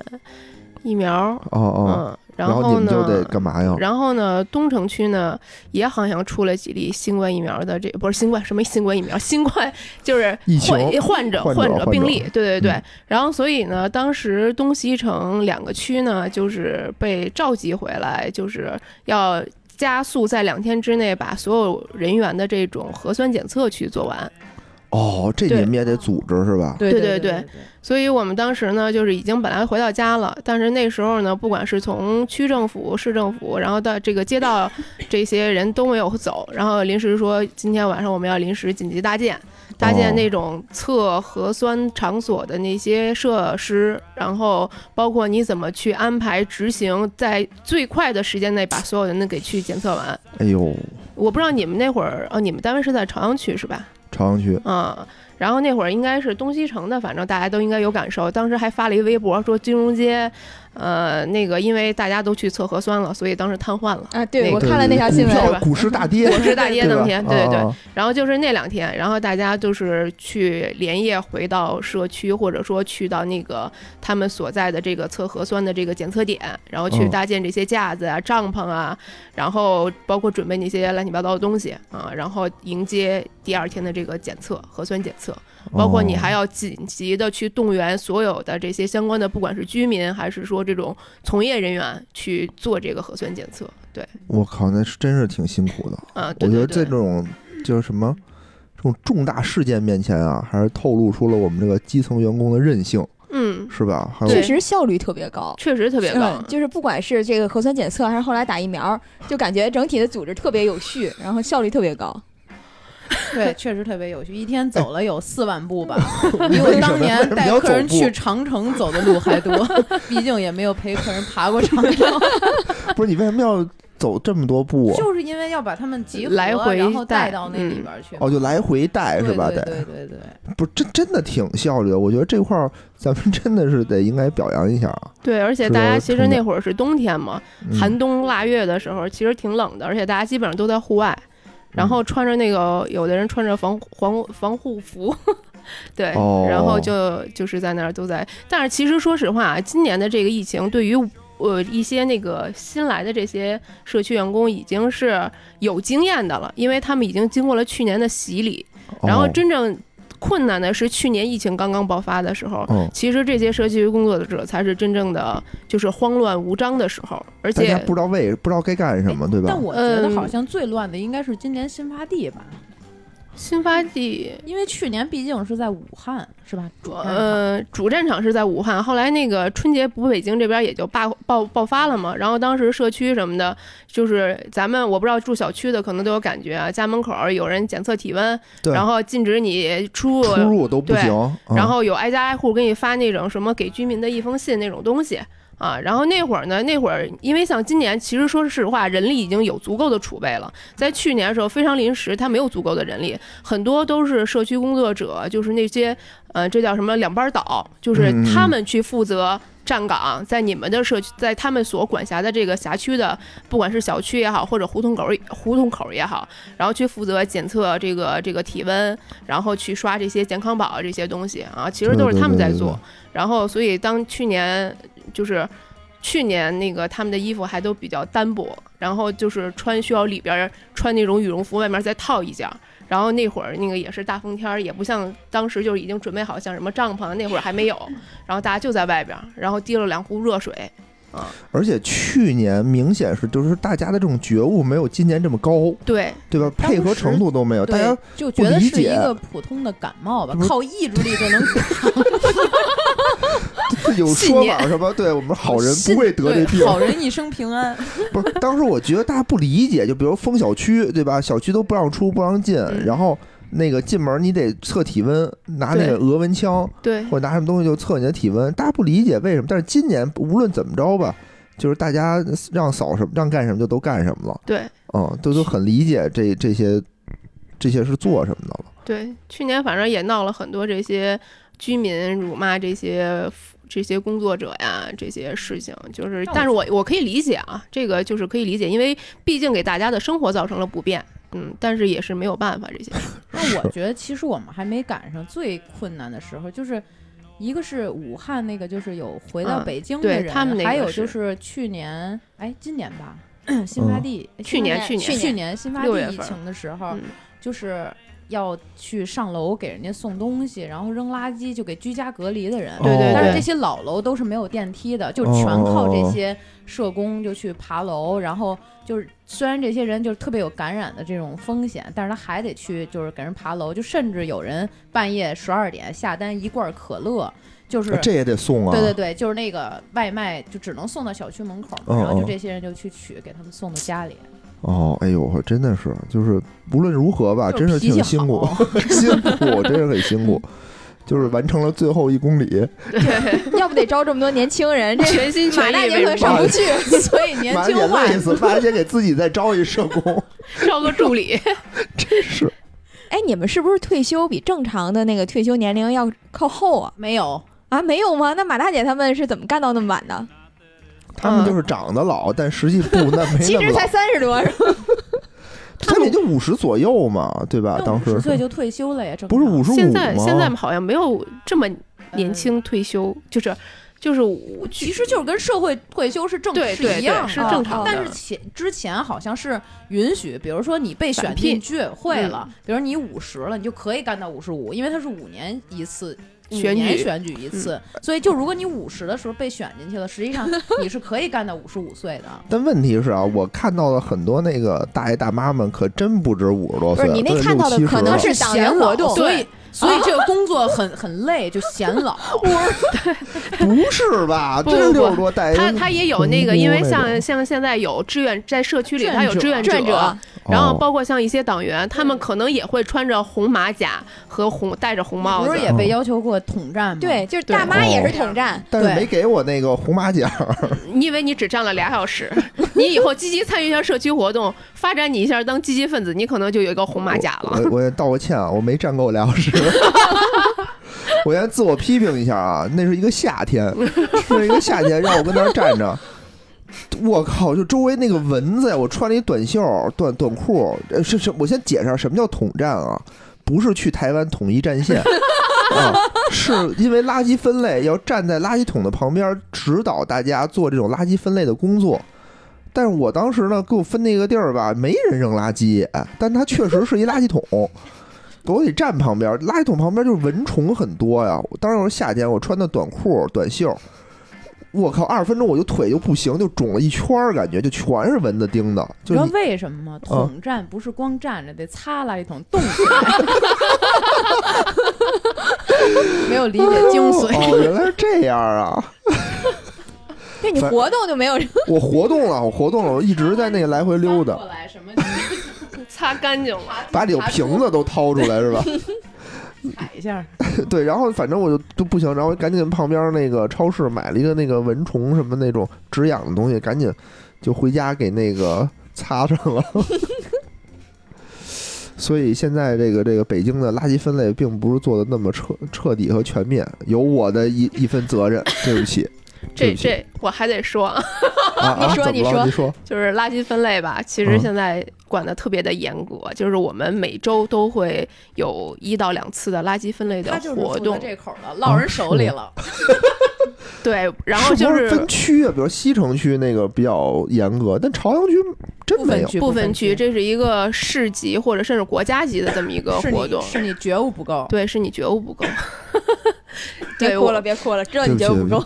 [SPEAKER 2] 疫苗。
[SPEAKER 1] 哦哦。
[SPEAKER 2] 然
[SPEAKER 1] 后你们就得干嘛呀？
[SPEAKER 2] 然后呢，东城区呢也好像出了几例新冠疫苗的，这不是新冠什么新冠疫苗，新冠就是患患者患者病例，对对对。然后所以呢，当时东西城两个区呢，就是被召集回来，就是要加速在两天之内把所有人员的这种核酸检测去做完。
[SPEAKER 1] 哦，这你们也得组织是吧？
[SPEAKER 2] 对对对，所以我们当时呢，就是已经本来回到家了，但是那时候呢，不管是从区政府、市政府，然后到这个街道，这些人都没有走，然后临时说今天晚上我们要临时紧急搭建，搭建那种测核酸场所的那些设施，然后包括你怎么去安排执行，在最快的时间内把所有人都给去检测完。
[SPEAKER 1] 哎呦，
[SPEAKER 2] 我不知道你们那会儿，哦，你们单位是在朝阳区是吧？
[SPEAKER 1] 朝阳区，
[SPEAKER 2] 嗯，然后那会儿应该是东西城的，反正大家都应该有感受。当时还发了一微博说金融街。呃，那个因为大家都去测核酸了，所以当时瘫痪了
[SPEAKER 3] 啊。对，我看了那条新闻，
[SPEAKER 1] 股市大跌，
[SPEAKER 2] 股市大跌那天，对对对。然后就是那两天，然后大家就是去连夜回到社区，或者说去到那个他们所在的这个测核酸的这个检测点，然后去搭建这些架子啊、帐篷啊，然后包括准备那些乱七八糟的东西啊，然后迎接第二天的这个检测核酸检测。包括你还要紧急的去动员所有的这些相关的，不管是居民还是说这种从业人员去做这个核酸检测。对，
[SPEAKER 1] 我靠，那是真是挺辛苦的
[SPEAKER 2] 啊！
[SPEAKER 1] 我觉得这种就是什么这种重大事件面前啊，还是透露出了我们这个基层员工的韧性。
[SPEAKER 2] 嗯，
[SPEAKER 1] 是吧？
[SPEAKER 3] 确实效率特别高，
[SPEAKER 2] 确实特别高。
[SPEAKER 3] 就是不管是这个核酸检测，还是后来打疫苗，就感觉整体的组织特别有序，然后效率特别高。
[SPEAKER 4] 对，确实特别有趣，一天走了有四万步吧，比我当年带客人去长城走的路还多。毕竟也没有陪客人爬过长城。
[SPEAKER 1] 不是你为什么要走这么多步？
[SPEAKER 4] 就是因为要把他们集合，
[SPEAKER 2] 来回
[SPEAKER 4] 然后带到那里边去。
[SPEAKER 1] 哦，就来回带是吧？
[SPEAKER 4] 对对对对。
[SPEAKER 1] 不是真真的挺效率的，我觉得这块儿咱们真的是得应该表扬一下啊。
[SPEAKER 2] 对，而且大家其实那会儿是冬天嘛，寒冬腊月的时候，其实挺冷的，而且大家基本上都在户外。然后穿着那个，有的人穿着防防防护服，对，然后就就是在那儿都在。但是其实说实话，今年的这个疫情对于呃一些那个新来的这些社区员工已经是有经验的了，因为他们已经经过了去年的洗礼，然后真正。困难的是去年疫情刚刚爆发的时候，其实这些社区工作者才是真正的就是慌乱无章的时候，而且
[SPEAKER 1] 不知道为不知道该干什么，对吧？
[SPEAKER 4] 但我觉得好像最乱的应该是今年新发地吧。
[SPEAKER 2] 新发地，
[SPEAKER 4] 因为去年毕竟是在武汉，是吧？
[SPEAKER 2] 呃，主战场是在武汉，后来那个春节不北京这边也就爆爆爆发了嘛。然后当时社区什么的，就是咱们我不知道住小区的可能都有感觉啊，家门口有人检测体温，然后禁止你出
[SPEAKER 1] 入，出入都不行。
[SPEAKER 2] 然后有挨家挨户给你发那种什么给居民的一封信那种东西啊。然后那会儿呢，那会儿因为像今年，其实说实话，人力已经有足够的储备了。在去年的时候非常临时，他没有足够的人力，很多都是社区工作者，就是那些呃，这叫什么两班倒，就是他们去负责。站岗在你们的社区，在他们所管辖的这个辖区的，不管是小区也好，或者胡同口胡同口也好，然后去负责检测这个这个体温，然后去刷这些健康宝这些东西啊，其实都是他们在做。然后，所以当去年就是去年那个他们的衣服还都比较单薄，然后就是穿需要里边穿那种羽绒服，外面再套一件。然后那会儿那个也是大风天儿，也不像当时就已经准备好像什么帐篷，那会儿还没有。然后大家就在外边，然后滴了两壶热水，啊。
[SPEAKER 1] 而且去年明显是就是大家的这种觉悟没有今年这么高，
[SPEAKER 2] 对
[SPEAKER 1] 对吧？配合程度都没有，大家
[SPEAKER 4] 就觉得是一个普通的感冒吧，靠意志力就能。
[SPEAKER 1] 有说法什么？对我们好人不会得这病，
[SPEAKER 4] 好人一生平安。
[SPEAKER 1] 不是，当时我觉得大家不理解，就比如封小区，对吧？小区都不让出，不让进，然后那个进门你得测体温，拿那个额温枪，
[SPEAKER 2] 对，
[SPEAKER 1] 或者拿什么东西就测你的体温。大家不理解为什么，但是今年无论怎么着吧，就是大家让扫什么，让干什么就都干什么了。
[SPEAKER 2] 对，
[SPEAKER 1] 嗯，都都很理解这这些这些是做什么的了。
[SPEAKER 2] 对，去年反正也闹了很多这些居民辱骂这些。这些工作者呀，这些事情就是，但是我我可以理解啊，这个就是可以理解，因为毕竟给大家的生活造成了不便，嗯，但是也是没有办法这些。
[SPEAKER 4] 那 我觉得其实我们还没赶上最困难的时候，就是一个是武汉那个，就是有回到北京的人，还有就是去年，哎，今年吧，新发地，
[SPEAKER 2] 去年
[SPEAKER 4] 去
[SPEAKER 2] 年
[SPEAKER 4] 去年新发地疫情的时候，就是。要去上楼给人家送东西，然后扔垃圾，就给居家隔离的人。
[SPEAKER 2] 对对。
[SPEAKER 4] 但是这些老楼都是没有电梯的，就全靠这些社工就去爬楼。然后就是虽然这些人就是特别有感染的这种风险，但是他还得去就是给人爬楼。就甚至有人半夜十二点下单一罐可乐，就是
[SPEAKER 1] 这也得送啊。
[SPEAKER 4] 对对对，就是那个外卖就只能送到小区门口，然后就这些人就去取，给他们送到家里。
[SPEAKER 1] 哦，哎呦，真的是，就是无论如何吧，真是挺辛苦，辛苦，真是很辛苦，就是完成了最后一公里。
[SPEAKER 3] 对，要不得招这么多年轻人，这
[SPEAKER 2] 全心全意
[SPEAKER 3] 可上不去，所以年轻化。
[SPEAKER 1] 累死，马姐给自己再招一社工，
[SPEAKER 2] 招个助理，
[SPEAKER 1] 真是。
[SPEAKER 3] 哎，你们是不是退休比正常的那个退休年龄要靠后啊？
[SPEAKER 4] 没有
[SPEAKER 3] 啊，没有吗？那马大姐他们是怎么干到那么晚的？
[SPEAKER 1] 他们就是长得老，但实际不那没
[SPEAKER 3] 其实才三十多，是吧？
[SPEAKER 1] 他们也就五十左右嘛，对吧？当时
[SPEAKER 4] 五十岁就退休了呀，
[SPEAKER 1] 不是五十五
[SPEAKER 2] 现在现在好像没有这么年轻退休，就是就是
[SPEAKER 4] 其实就是跟社会退休是正
[SPEAKER 2] 是
[SPEAKER 4] 一样，
[SPEAKER 2] 是正常。
[SPEAKER 4] 但是前之前好像是允许，比如说你被选进居委会了，比如你五十了，你就可以干到五十五，因为它是五年一次。
[SPEAKER 2] 选
[SPEAKER 4] 举。选举一次，所以就如果你五十的时候被选进去了，实际上 你是可以干到五十五岁的。
[SPEAKER 1] 但问题是啊，我看到了很多那个大爷大妈们，可真不止五十多岁，
[SPEAKER 3] 不是你那看到的可能是党员活动，
[SPEAKER 4] 所以。所以这个工作很很累，就显老。
[SPEAKER 1] 不是吧？真六十多代
[SPEAKER 2] 他他也有那个，因为像像现在有志愿在社区里，他有志愿者，然后包括像一些党员，他们可能也会穿着红马甲和红戴着红帽子。
[SPEAKER 4] 不是也被要求过统战吗？
[SPEAKER 3] 对，就是大妈也是统战，
[SPEAKER 1] 但是没给我那个红马甲。
[SPEAKER 2] 你以为你只站了俩小时？你以后积极参与一下社区活动，发展你一下当积极分子，你可能就有一个红马甲了。
[SPEAKER 1] 我我道个歉啊，我没站够俩小时。我先自我批评一下啊，那是一个夏天，是一个夏天，让我跟那儿站着，我靠，就周围那个蚊子呀！我穿了一短袖、短短裤，是是，我先解释什么叫统战啊？不是去台湾统一战线 啊，是因为垃圾分类要站在垃圾桶的旁边，指导大家做这种垃圾分类的工作。但是我当时呢，给我分那个地儿吧，没人扔垃圾，但它确实是一垃圾桶。我得站旁边，垃圾桶旁边就是蚊虫很多呀。当时我夏天，我穿的短裤短袖，我靠，二十分钟我就腿就不行，就肿了一圈儿，感觉就全是蚊子叮的。
[SPEAKER 4] 你知道为什么吗？统战不是光站着，得擦垃圾桶动起来。没有理解精髓。
[SPEAKER 1] 哦，原来是这样啊！
[SPEAKER 3] 对你活动就没有？
[SPEAKER 1] 我活动了，我活动了，我一直在那个来回溜达。
[SPEAKER 2] 擦干净了，
[SPEAKER 1] 把里头瓶子都掏出来是吧？
[SPEAKER 4] 买一下。
[SPEAKER 1] 对，然后反正我就就不行，然后赶紧旁边那个超市买了一个那个蚊虫什么那种止痒的东西，赶紧就回家给那个擦上了。所以现在这个这个北京的垃圾分类并不是做的那么彻彻底和全面，有我的一一份责任，对不起。
[SPEAKER 2] 这这我还得说，
[SPEAKER 1] 你
[SPEAKER 3] 说
[SPEAKER 1] 你
[SPEAKER 3] 说
[SPEAKER 1] 你说，
[SPEAKER 2] 就是垃圾分类吧，其实现在管的特别的严格，就是我们每周都会有一到两次的垃圾分类的活动。
[SPEAKER 4] 这口了落人手里了。
[SPEAKER 2] 对，然后就是
[SPEAKER 1] 分区啊，比如西城区那个比较严格，但朝阳区真没有。
[SPEAKER 2] 不
[SPEAKER 4] 分
[SPEAKER 2] 区，这是一个市级或者甚至国家级的这么一个活动。
[SPEAKER 4] 是你觉悟不够。
[SPEAKER 2] 对，是你觉悟不够。
[SPEAKER 3] 别哭了，别哭了，知道你觉悟不够。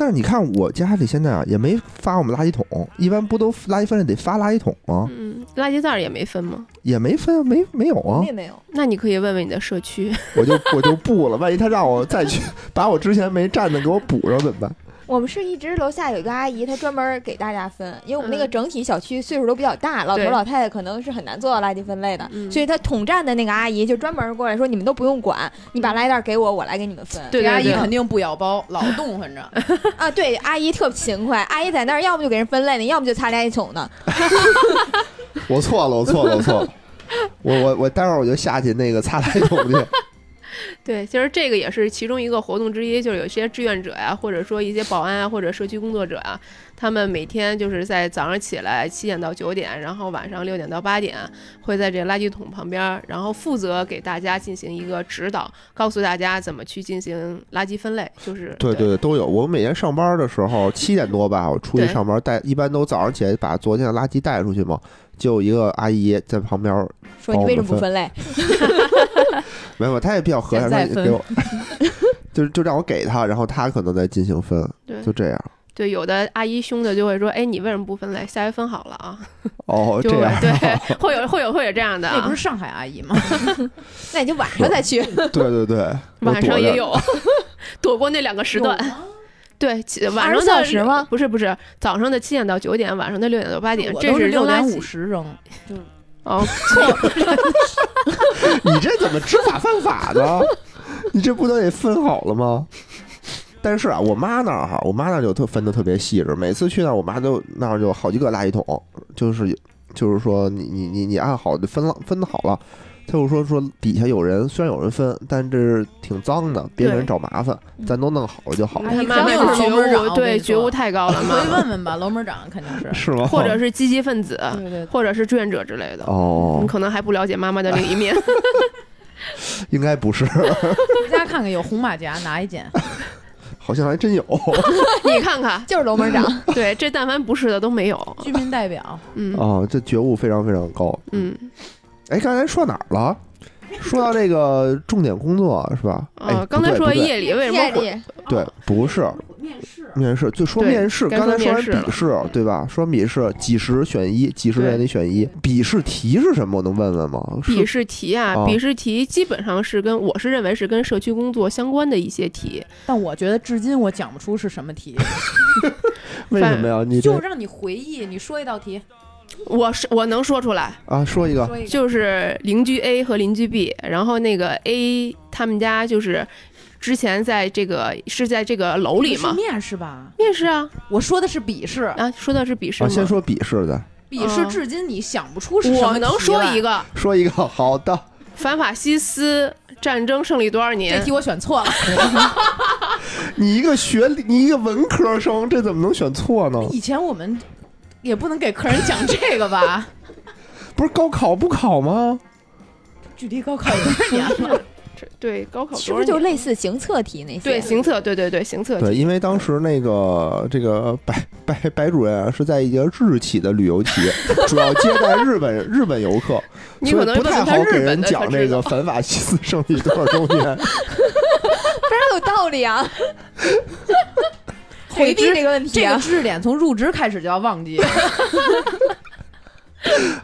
[SPEAKER 1] 但是你看，我家里现在啊，也没发我们垃圾桶。一般不都垃圾分类得发垃圾桶吗？
[SPEAKER 2] 嗯，垃圾袋也没分吗？
[SPEAKER 1] 也没分，没没有啊。
[SPEAKER 3] 也没有。
[SPEAKER 2] 那你可以问问你的社区。
[SPEAKER 1] 我就我就不了，万一他让我再去 把我之前没占的给我补上怎么办？
[SPEAKER 3] 我们是一直楼下有一个阿姨，她专门给大家分，因为我们那个整体小区岁数都比较大，老头老太太可能是很难做到垃圾分类的，所以她统战的那个阿姨就专门过来说：“你们都不用管，你把垃圾袋给我，我来给你们分。”
[SPEAKER 2] 对，
[SPEAKER 4] 阿姨肯定不咬包，老动换着
[SPEAKER 3] 啊。对，阿姨特勤快，阿姨在那儿要么就给人分类呢，要么就擦垃圾桶呢。
[SPEAKER 1] 我错了，我错了，我错了，我我我待会儿我就下去那个擦垃圾桶去。
[SPEAKER 2] 对，其实这个也是其中一个活动之一，就是有些志愿者呀，或者说一些保安啊，或者社区工作者啊，他们每天就是在早上起来七点到九点，然后晚上六点到八点，会在这垃圾桶旁边，然后负责给大家进行一个指导，告诉大家怎么去进行垃圾分类。就是
[SPEAKER 1] 对
[SPEAKER 2] 对对
[SPEAKER 1] 都有。我每天上班的时候七点多吧，我出去上班带，一般都早上起来把昨天的垃圾带出去嘛，就有一个阿姨在旁边
[SPEAKER 3] 说：“你为什么不分类？”
[SPEAKER 1] 没有，他也比较和善，他给我，就是就让我给他，然后他可能再进行分，就这样。
[SPEAKER 2] 对，有的阿姨凶的就会说：“哎，你为什么不分类？下回分好了啊。”
[SPEAKER 1] 哦，
[SPEAKER 2] 这
[SPEAKER 1] 样
[SPEAKER 2] 对，会有会有会有这样的。
[SPEAKER 4] 那不是上海阿姨吗？
[SPEAKER 3] 那你就晚上再去。
[SPEAKER 1] 对对对，
[SPEAKER 2] 晚上也有，躲过那两个时段。对，晚上
[SPEAKER 3] 小时吗？
[SPEAKER 2] 不是不是，早上的七点到九点，晚上的六点到八点，这
[SPEAKER 4] 是
[SPEAKER 2] 六
[SPEAKER 4] 点五十扔。就
[SPEAKER 2] 哦，错，
[SPEAKER 1] 你这怎么知法犯法呢？你这不都得分好了吗？但是啊，我妈那儿哈，我妈那儿就特分的特别细致，每次去那儿，我妈都那儿就好几个垃圾桶，就是就是说你你你你按好就分了，分好了。他就说说底下有人，虽然有人分，但这是挺脏的，别给人找麻烦，咱都弄好了就好。
[SPEAKER 2] 他妈那是觉悟，对觉悟太高了。
[SPEAKER 4] 可以问问吧，楼门长肯定是
[SPEAKER 1] 是吗？
[SPEAKER 2] 或者是积极分子，
[SPEAKER 4] 对对，
[SPEAKER 2] 或者是志愿者之类的。
[SPEAKER 1] 哦，
[SPEAKER 2] 你可能还不了解妈妈的另一面。
[SPEAKER 1] 应该不是。回
[SPEAKER 4] 家看看有红马甲拿一件。
[SPEAKER 1] 好像还真有。
[SPEAKER 2] 你看看，
[SPEAKER 3] 就是楼门长。
[SPEAKER 2] 对，这但凡不是的都没有。
[SPEAKER 4] 居民代表。
[SPEAKER 2] 嗯。
[SPEAKER 1] 哦，这觉悟非常非常高。
[SPEAKER 2] 嗯。
[SPEAKER 1] 哎，刚才说哪儿了？说到这个重点工作是吧？
[SPEAKER 2] 啊，刚才说夜里为什么？
[SPEAKER 1] 对，不是
[SPEAKER 4] 面试，
[SPEAKER 1] 面试就说面试。刚才说完笔试对吧？说笔试几十选一，几十人里选一。笔试题是什么？我能问问吗？
[SPEAKER 2] 笔试题啊，笔试题基本上是跟我是认为是跟社区工作相关的一些题。
[SPEAKER 4] 但我觉得至今我讲不出是什么题。
[SPEAKER 1] 为什么呀？你
[SPEAKER 4] 就让你回忆，你说一道题。
[SPEAKER 2] 我是我能说出来
[SPEAKER 1] 啊，说一个，
[SPEAKER 2] 就是邻居 A 和邻居 B，然后那个 A 他们家就是之前在这个是在这个楼里吗？
[SPEAKER 4] 面试吧，
[SPEAKER 2] 面试啊，
[SPEAKER 4] 我说的是笔试
[SPEAKER 2] 啊，说的是笔试。
[SPEAKER 1] 先说笔试的，
[SPEAKER 4] 笔试至今你想不出是什么
[SPEAKER 2] 我能说一个，
[SPEAKER 1] 说一个好的，
[SPEAKER 2] 反法西斯战争胜利多少年？
[SPEAKER 4] 这题我选错了。
[SPEAKER 1] 你一个学你一个文科生，这怎么能选错呢？
[SPEAKER 4] 以前我们。也不能给客人讲这个吧？
[SPEAKER 1] 不是高考不考吗？
[SPEAKER 4] 距离高考有多少年了？
[SPEAKER 2] 对，高考
[SPEAKER 3] 是不是就类似行测题那些？
[SPEAKER 2] 对，行测，对对对，行测。
[SPEAKER 1] 对，因为当时那个这个白白白主任啊是在一节日企的旅游企业，主要接待日本日本游客，
[SPEAKER 2] 所
[SPEAKER 1] 以不太好给人讲这个反法西斯胜利多少周年。
[SPEAKER 3] 非常有道理啊！回避这个问题，
[SPEAKER 4] 这个知识点从入职开始就要忘记。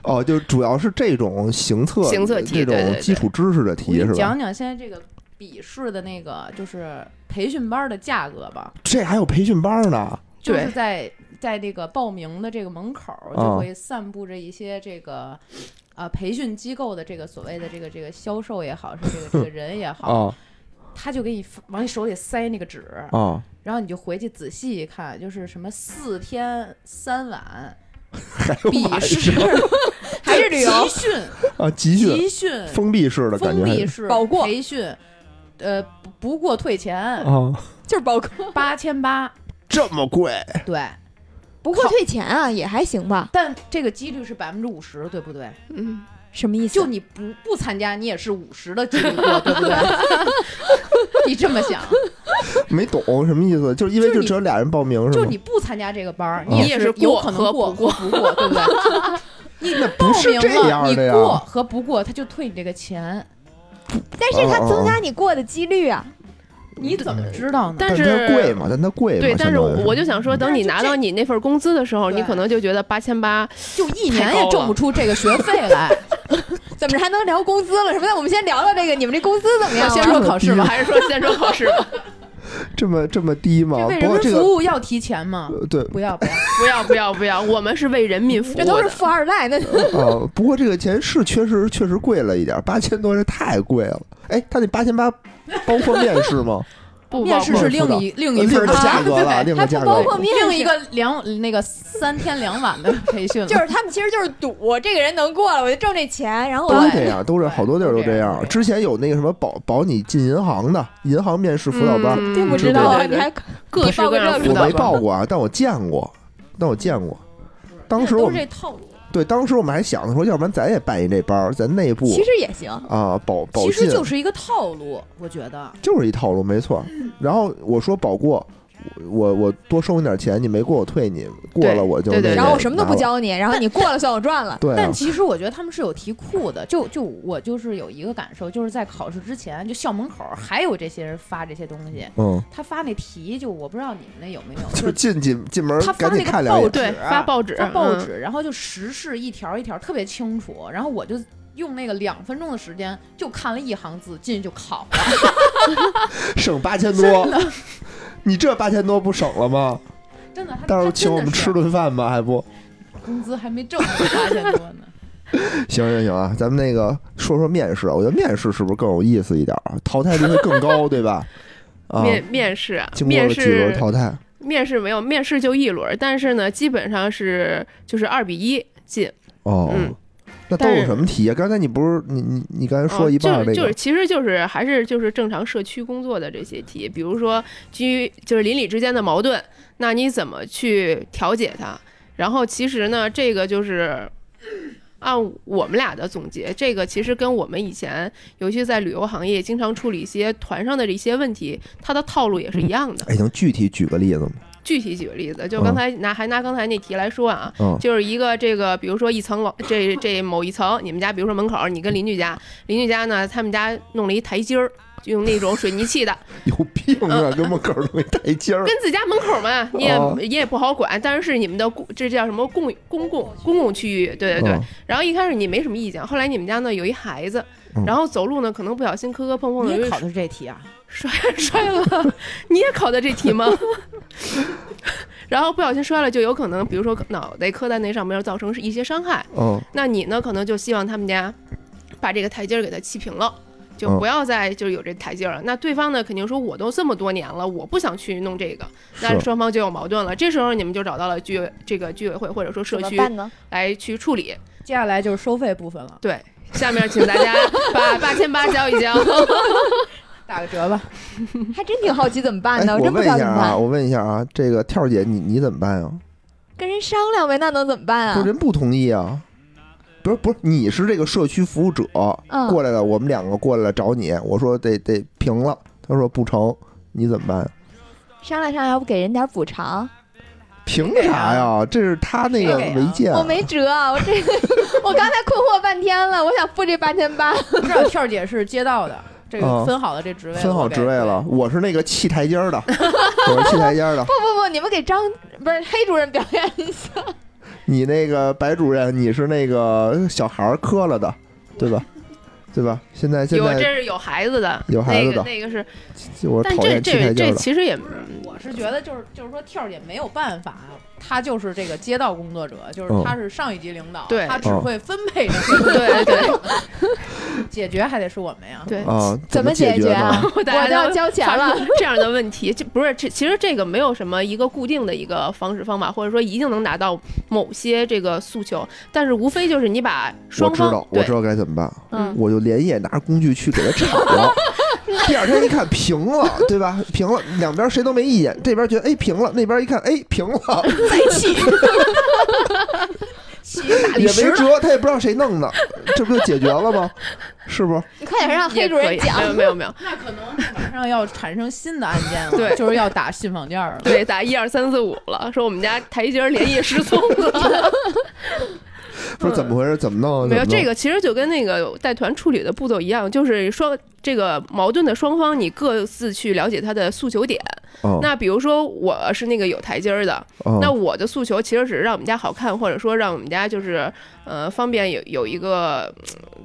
[SPEAKER 1] 哦，就主要是这种行测、
[SPEAKER 2] 行测题
[SPEAKER 1] 这种基础知识的题是吧？
[SPEAKER 4] 讲讲现在这个笔试的那个就是培训班的价格吧。
[SPEAKER 1] 这还有培训班呢？
[SPEAKER 4] 就是在在这个报名的这个门口就会散布着一些这个呃培训机构的这个所谓的这个这个销售也好，是这个这个人也好。他就给你往你手里塞那个纸啊，然后你就回去仔细一看，就是什么四天三晚，笔试
[SPEAKER 3] 还是旅游
[SPEAKER 4] 集训
[SPEAKER 1] 啊，集训
[SPEAKER 4] 集训
[SPEAKER 1] 封闭式的感觉，
[SPEAKER 4] 封闭式
[SPEAKER 3] 保过
[SPEAKER 4] 培训，呃，不过退钱
[SPEAKER 1] 啊，
[SPEAKER 3] 就是保过
[SPEAKER 4] 八千八，
[SPEAKER 1] 这么贵？
[SPEAKER 4] 对，
[SPEAKER 3] 不过退钱啊，也还行吧，
[SPEAKER 4] 但这个几率是百分之五十，对不对？
[SPEAKER 2] 嗯。
[SPEAKER 3] 什么意思？
[SPEAKER 4] 就你不不参加，你也是五十的几率过，对不对？你这么想？
[SPEAKER 1] 没懂什么意思？就是因为就只有俩人报名，
[SPEAKER 4] 是就你不参加这个班
[SPEAKER 2] 你
[SPEAKER 4] 也
[SPEAKER 2] 是
[SPEAKER 4] 有可能
[SPEAKER 2] 过
[SPEAKER 4] 不过，不过，对不对？你
[SPEAKER 1] 报名了，
[SPEAKER 4] 你过和不过，他就退你这个钱。
[SPEAKER 3] 但是他增加你过的几率啊。
[SPEAKER 4] 你怎么知道呢？
[SPEAKER 1] 但
[SPEAKER 2] 是
[SPEAKER 1] 贵嘛，但它贵。
[SPEAKER 2] 对，但是我就想说，等你拿到你那份工资的时候，你可能就觉得八千八
[SPEAKER 4] 就一年也挣不出这个学费来。
[SPEAKER 3] 怎么着还能聊工资了？什么？那我们先聊聊这个，你们这工资怎么样？
[SPEAKER 4] 先说考试
[SPEAKER 2] 吧，还是说先说考试吧？
[SPEAKER 1] 这么这么低吗？
[SPEAKER 4] 为人民服务要提钱吗？
[SPEAKER 1] 对，
[SPEAKER 4] 不要不要
[SPEAKER 2] 不要不要不要，我们是为人民服务。
[SPEAKER 3] 这都是富二代那。
[SPEAKER 1] 哦，不过这个钱是确实确实贵了一点，八千多是太贵了。哎，他那八千八包括面试吗？
[SPEAKER 4] 面试是另一另一份
[SPEAKER 1] 价格了，另
[SPEAKER 3] 不包括面
[SPEAKER 4] 另一个两那个三天两晚的培训，
[SPEAKER 3] 就是他们其实就是赌这个人能过了，我就挣这钱，然后
[SPEAKER 1] 都这样，都是好多地儿都这样。之前有那个什么保保你进银行的银行面试辅导班，
[SPEAKER 3] 并不知道你还
[SPEAKER 2] 各式各样
[SPEAKER 1] 我没报过啊，但我见过，但我见过。当时我
[SPEAKER 4] 这套路。
[SPEAKER 1] 对，当时我们还想着说，要不然咱也办一这班，咱内部
[SPEAKER 3] 其实也行
[SPEAKER 1] 啊，保保
[SPEAKER 4] 其实就是一个套路，我觉得
[SPEAKER 1] 就是一套路，没错。然后我说保过。我我多收你点钱，你没过我退你，过了我就对
[SPEAKER 3] 然后我什么都不教你，然后你过了算我赚了。
[SPEAKER 1] 对，
[SPEAKER 4] 但其实我觉得他们是有题库的，就就我就是有一个感受，就是在考试之前，就校门口还有这些人发这些东西。
[SPEAKER 1] 嗯，
[SPEAKER 4] 他发那题，就我不知道你们那有没有，
[SPEAKER 1] 就进进进门，
[SPEAKER 4] 他发那个
[SPEAKER 1] 报
[SPEAKER 4] 纸，
[SPEAKER 2] 发报纸，
[SPEAKER 4] 发报纸，然后就时事一条一条特别清楚，然后我就用那个两分钟的时间就看了一行字，进去就考了，
[SPEAKER 1] 省八千多。你这八千多不省了吗？
[SPEAKER 4] 真的，
[SPEAKER 1] 到时候请我们吃顿饭吧，还不？
[SPEAKER 4] 工资还没挣八千多呢。
[SPEAKER 1] 行行行啊，咱们那个说说面试，我觉得面试是不是更有意思一点啊？淘汰率会更高，对吧？
[SPEAKER 2] 面面试，
[SPEAKER 1] 经过了几轮淘汰，
[SPEAKER 2] 面试没有，面试就一轮，但是呢，基本上是就是二比一进。
[SPEAKER 1] 哦。
[SPEAKER 2] 嗯。
[SPEAKER 1] 那都有什么题啊？刚才你不是你你你刚才说一半那
[SPEAKER 2] 个，就是其实就是还是就是正常社区工作的这些题，比如说居就是邻里之间的矛盾，那你怎么去调解它？然后其实呢，这个就是按我们俩的总结，这个其实跟我们以前，尤其在旅游行业经常处理一些团上的这些问题，它的套路也是一样的。
[SPEAKER 1] 哎，能具体举个例子吗？
[SPEAKER 2] 具体举个例子，就刚才拿还拿刚才那题来说啊，就是一个这个，比如说一层楼，这这某一层，你们家比如说门口，你跟邻居家，邻居家呢，他们家弄了一台阶儿，用那种水泥砌的，
[SPEAKER 1] 有病啊，跟门口弄一台阶儿，
[SPEAKER 2] 跟自家门口嘛，你也你也不好管，但是是你们的公，这叫什么公公共公共区域，对对对。然后一开始你没什么意见，后来你们家呢有一孩子，然后走路呢可能不小心磕磕碰碰的，
[SPEAKER 4] 你考的是这题啊？
[SPEAKER 2] 摔 摔了，你也考的这题吗？然后不小心摔了，就有可能，比如说脑袋磕在那上面，造成是一些伤害。
[SPEAKER 1] 嗯，
[SPEAKER 2] 那你呢？可能就希望他们家把这个台阶儿给它砌平了，就不要再就有这台阶了。那对方呢，肯定说我都这么多年了，我不想去弄这个，那双方就有矛盾了。这时候你们就找到了居这个居委会或者说社区来去处理。
[SPEAKER 4] 接下来就是收费部分了。
[SPEAKER 2] 对，下面请大家 把八千八交一交。
[SPEAKER 4] 打个折吧，
[SPEAKER 3] 还真挺好奇怎么办呢？
[SPEAKER 1] 我
[SPEAKER 3] 真不知道怎么办。
[SPEAKER 1] 我问一下啊，这个跳姐，你你怎么办呀？
[SPEAKER 3] 跟人商量呗，那能怎么办
[SPEAKER 1] 啊？人不同意啊。不是不是，你是这个社区服务者，过来了，我们两个过来了找你，我说得得平了，他说不成，你怎么办？
[SPEAKER 3] 商量商量，要不给人点补偿？
[SPEAKER 1] 凭啥呀？这是他那个违建，
[SPEAKER 3] 我没辙，我这个我刚才困惑半天了，我想付这八千八。
[SPEAKER 4] 知道跳姐是街道的。这个分好了这职位，
[SPEAKER 1] 分好职位了。我是那个砌台阶的，我是砌台阶的。
[SPEAKER 3] 不不不，你们给张不是黑主任表演一下。
[SPEAKER 1] 你那个白主任，你是那个小孩磕了的，对吧？对吧？现在现在
[SPEAKER 2] 有这是有孩子的，
[SPEAKER 1] 有孩子的
[SPEAKER 2] 那个是。
[SPEAKER 1] 我讨厌
[SPEAKER 2] 这这这其实也，
[SPEAKER 4] 我是觉得就是就是说跳也没有办法，她就是这个街道工作者，就是他是上一级领导，他只会分配这些，
[SPEAKER 2] 对对。
[SPEAKER 4] 解决还得是我们呀。
[SPEAKER 2] 对
[SPEAKER 1] 啊，
[SPEAKER 3] 怎
[SPEAKER 1] 么
[SPEAKER 3] 解决
[SPEAKER 1] 啊？
[SPEAKER 3] 我都要交钱了。
[SPEAKER 2] 这样的问题，这不是这其实这个没有什么一个固定的一个方式方法，或者说一定能达到某些这个诉求，但是无非就是你把双
[SPEAKER 1] 方我知道我知道该怎么办，
[SPEAKER 2] 嗯，
[SPEAKER 1] 我就连夜拿着工具去给他铲了。第二天一看平了，对吧？平了，两边谁都没意见。这边觉得哎平了，那边一看哎平了，
[SPEAKER 3] 再气。
[SPEAKER 1] 也没辙，他也不知道谁弄的，这不就解决了吗？是不？
[SPEAKER 3] 你快点让黑主任讲。
[SPEAKER 2] 没有没有没有，
[SPEAKER 4] 那可能马上要产生新的案件了，
[SPEAKER 2] 对，
[SPEAKER 4] 就是要打信访件了，
[SPEAKER 2] 对，打一二三四五了，说我们家台阶连夜失踪了。
[SPEAKER 1] 说怎么回事？怎么弄？
[SPEAKER 2] 没有这个，其实就跟那个带团处理的步骤一样，就是双这个矛盾的双方，你各自去了解他的诉求点。那比如说我是那个有台阶儿的，那我的诉求其实只是让我们家好看，或者说让我们家就是呃方便有有一个。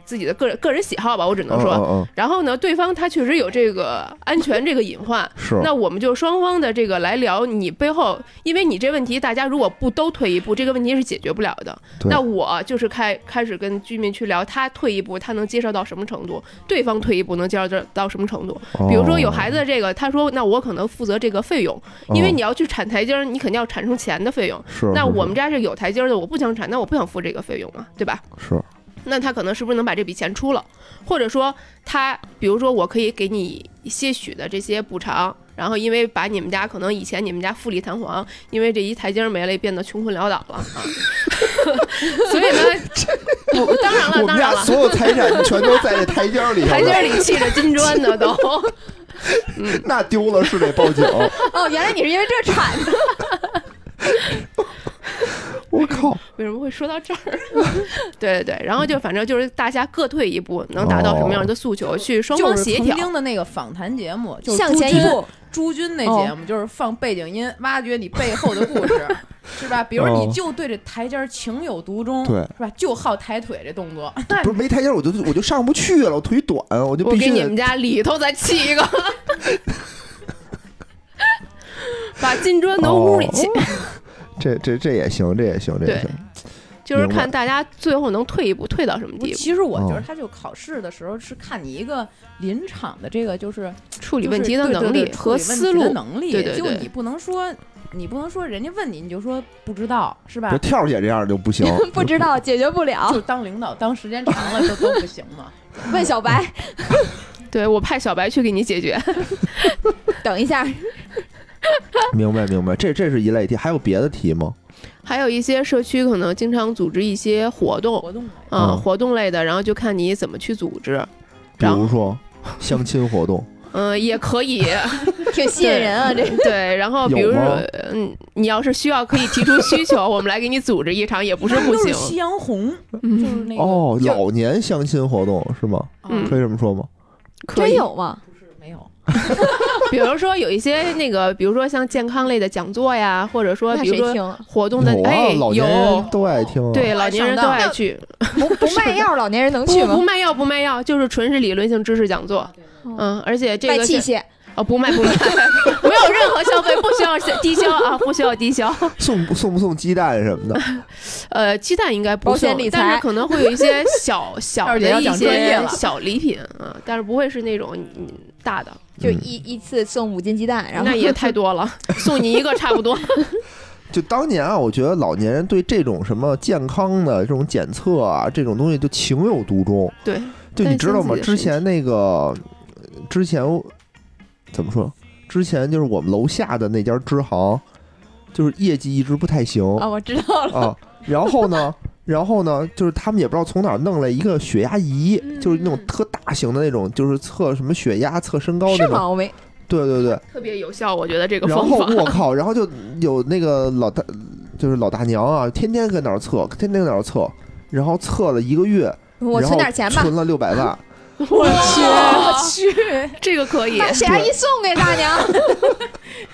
[SPEAKER 2] 自己的个人个人喜好吧，我只能说。然后呢，对方他确实有这个安全这个隐患。
[SPEAKER 1] 是。
[SPEAKER 2] 那我们就双方的这个来聊，你背后，因为你这问题，大家如果不都退一步，这个问题是解决不了的。那我就是开开始跟居民去聊，他退一步，他能接受到什么程度？对方退一步能接受到什么程度？比如说有孩子的这个，他说，那我可能负责这个费用，因为你要去铲台阶儿，你肯定要产生钱的费用。
[SPEAKER 1] 是。
[SPEAKER 2] 那我们家是有台阶的，我不想铲，那我不想付这个费用啊，对吧？
[SPEAKER 1] 是。
[SPEAKER 2] 那他可能是不是能把这笔钱出了，或者说他，比如说我可以给你些许的这些补偿，然后因为把你们家可能以前你们家富丽堂皇，因为这一台阶没了，变得穷困潦倒了啊。所以呢，当然了，当然了，
[SPEAKER 1] 所有财产全都在这台阶里，
[SPEAKER 2] 台阶里砌着金砖呢都。
[SPEAKER 1] 嗯，那丢了是得报警。
[SPEAKER 3] 哦，原来你是因为这铲的。
[SPEAKER 1] 我靠！
[SPEAKER 2] 为什么会说到这儿？对对对，然后就反正就是大家各退一步，能达到什么样的诉求，去双方协调。
[SPEAKER 4] 曾经的那个访谈节目，就
[SPEAKER 3] 向前一步，
[SPEAKER 4] 朱军那节目就是放背景音，挖掘你背后的故事，是吧？比如你就对这台阶情有独钟，
[SPEAKER 1] 对，
[SPEAKER 4] 是吧？就好抬腿这动作，
[SPEAKER 1] 不是没台阶我就我就上不去了，我腿短，我就必须。
[SPEAKER 2] 我给你们家里头再砌一个，把金砖挪屋里去。
[SPEAKER 1] 这这这也行，这也行，这也行，
[SPEAKER 2] 就是看大家最后能退一步，退到什么地步。
[SPEAKER 4] 其实我觉得，他就考试的时候是看你一个临场的这个就是
[SPEAKER 2] 处理问题的能力和思路
[SPEAKER 4] 能力。
[SPEAKER 2] 对对
[SPEAKER 4] 对，就你不能说，你不能说人家问你，你就说不知道，是吧？
[SPEAKER 1] 就跳姐这样就不行，
[SPEAKER 3] 不知道解决不了，
[SPEAKER 4] 就当领导当时间长了就都不行嘛。
[SPEAKER 3] 问小白，
[SPEAKER 2] 对我派小白去给你解决。
[SPEAKER 3] 等一下。
[SPEAKER 1] 明白明白，这这是一类题，还有别的题吗？
[SPEAKER 2] 还有一些社区可能经常组织一些活动，
[SPEAKER 4] 活动
[SPEAKER 2] 啊，活动类的，然后就看你怎么去组织。
[SPEAKER 1] 比如说相亲活动，
[SPEAKER 2] 嗯，也可以，
[SPEAKER 3] 挺吸引人啊，这
[SPEAKER 2] 对。然后比如说，嗯，你要是需要，可以提出需求，我们来给你组织一场，也不是不行。
[SPEAKER 4] 夕阳红，就是那个
[SPEAKER 1] 哦，老年相亲活动是吗？
[SPEAKER 2] 嗯，
[SPEAKER 1] 可以这么说吗？
[SPEAKER 3] 真有吗？
[SPEAKER 4] 不是，没有。
[SPEAKER 2] 比如说有一些那个，比如说像健康类的讲座呀，或者说比如说活动的，哎，
[SPEAKER 1] 有都爱听，
[SPEAKER 2] 对，老年人都爱去。
[SPEAKER 3] 不不卖药，老年人能 去
[SPEAKER 2] 吗？不卖药，不卖药，就是纯是理论性知识讲座。嗯，而且这个
[SPEAKER 3] 卖器械。
[SPEAKER 2] 哦，不卖不卖，没有任何消费，不需要低消啊，不需要低消。
[SPEAKER 1] 送不送不送鸡蛋什么的？
[SPEAKER 2] 呃，鸡蛋应该不送，但是可能会有一些小小的一些小礼品啊，但是不会是那种大的，
[SPEAKER 3] 就一一次送五斤鸡蛋，然后
[SPEAKER 2] 那也太多了，送你一个差不多。
[SPEAKER 1] 就当年啊，我觉得老年人对这种什么健康的这种检测啊，这种东西就情有独钟。
[SPEAKER 2] 对，
[SPEAKER 1] 就你知道吗？之前那个之前。怎么说？之前就是我们楼下的那家支行，就是业绩一直不太行
[SPEAKER 3] 啊。我知道了
[SPEAKER 1] 啊。然后呢，然后呢，就是他们也不知道从哪儿弄了一个血压仪，就是那种特大型的那种，就是测什么血压、测身高那种。
[SPEAKER 3] 我没。
[SPEAKER 1] 对对对，
[SPEAKER 2] 特别有效，我觉得这个方
[SPEAKER 1] 法。然后我靠，然后就有那个老大，就是老大娘啊，天天搁那儿测，天天搁那儿测，然后测了一个月，
[SPEAKER 3] 我存点钱吧，
[SPEAKER 1] 存了六百万。
[SPEAKER 2] 我去，我去，这个可以。
[SPEAKER 3] 把血压仪送给大娘。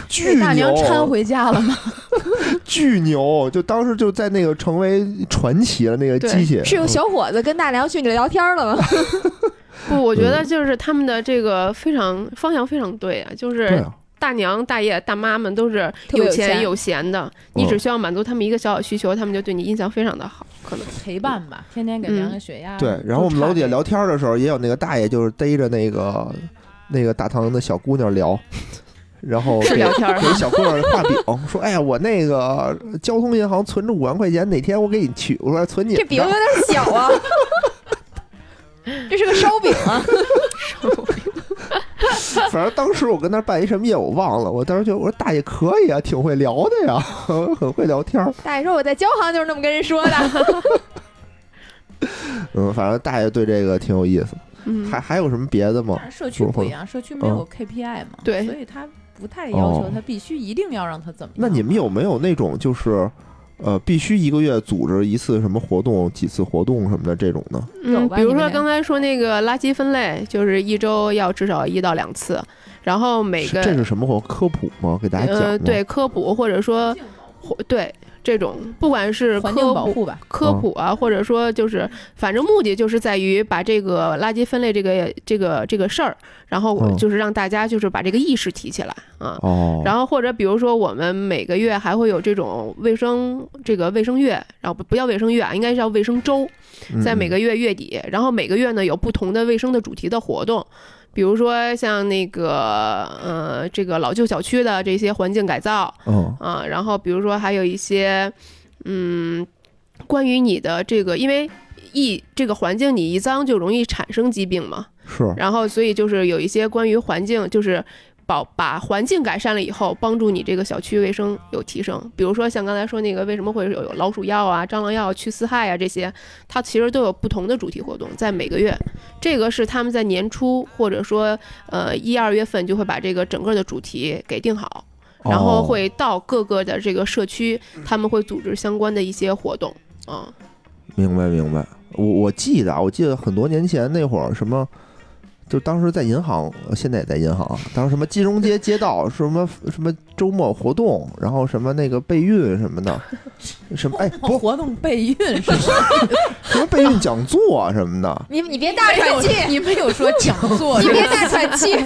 [SPEAKER 1] 巨
[SPEAKER 4] 大娘搀回家了吗？
[SPEAKER 1] 巨牛！就当时就在那个成为传奇了，那个机器。
[SPEAKER 3] 是有小伙子跟大娘去你聊天了吗？
[SPEAKER 2] 不，我觉得就是他们的这个非常方向非常对啊，就是大娘、大爷、大妈们都是有钱有闲的，你只需要满足他们一个小小需求，他们就对你印象非常的好。可能
[SPEAKER 4] 陪伴吧，天天给量个血压。
[SPEAKER 1] 对，然后我们楼底下聊天的时候，也有那个大爷，就是逮着那个那个大堂的小姑娘聊，然后给给小姑娘画饼，说：“哎呀，我那个交通银行存着五万块钱，哪天我给你取出来存你。”
[SPEAKER 3] 这饼有点小啊，这是个烧饼啊，
[SPEAKER 2] 烧饼。
[SPEAKER 1] 反正当时我跟他办一什么业务忘了，我当时就我说大爷可以啊，挺会聊的呀，很会聊天。
[SPEAKER 3] 大爷说我在交行就是那么跟人说的。
[SPEAKER 1] 嗯，反正大爷对这个挺有意思。嗯还还有什么别的吗？
[SPEAKER 4] 社区不一样，社区没有 KPI 嘛，
[SPEAKER 2] 对，
[SPEAKER 4] 所以他不太要求他必须一定要让他怎么样。
[SPEAKER 1] 那你们有没有那种就是？呃，必须一个月组织一次什么活动，几次活动什么的这种呢。
[SPEAKER 2] 嗯，比如说刚才说那个垃圾分类，就是一周要至少一到两次，然后每个
[SPEAKER 1] 这是什么活科普吗？给大家讲。
[SPEAKER 2] 对，科普或者说，对。这种不管是科普
[SPEAKER 4] 吧，
[SPEAKER 2] 科普啊，或者说就是，反正目的就是在于把这个垃圾分类这个这个这个事儿，然后就是让大家就是把这个意识提起来啊。哦。然后或者比如说我们每个月还会有这种卫生这个卫生月，然后不不叫卫生月啊，应该叫卫生周，在每个月月底，然后每个月呢有不同的卫生的主题的活动。比如说像那个呃，这个老旧小区的这些环境改造，嗯啊，然后比如说还有一些，嗯，关于你的这个，因为一这个环境你一脏就容易产生疾病嘛，
[SPEAKER 1] 是，
[SPEAKER 2] 然后所以就是有一些关于环境就是。保把环境改善了以后，帮助你这个小区卫生有提升。比如说像刚才说那个，为什么会有有老鼠药啊、蟑螂药去四害啊这些，它其实都有不同的主题活动，在每个月。这个是他们在年初或者说呃一二月份就会把这个整个的主题给定好，然后会到各个的这个社区，他们会组织相关的一些活动。啊，
[SPEAKER 1] 明白明白。我我记得啊，我记得很多年前那会儿什么。就当时在银行，现在也在银行。当时什么金融街街道，什么什么周末活动，然后什么那个备孕什么的，什么哎不
[SPEAKER 4] 活动备孕是
[SPEAKER 1] 什么备孕讲座什么的。
[SPEAKER 3] 你你别大喘气，
[SPEAKER 4] 你没有说讲座，
[SPEAKER 3] 你别大喘气。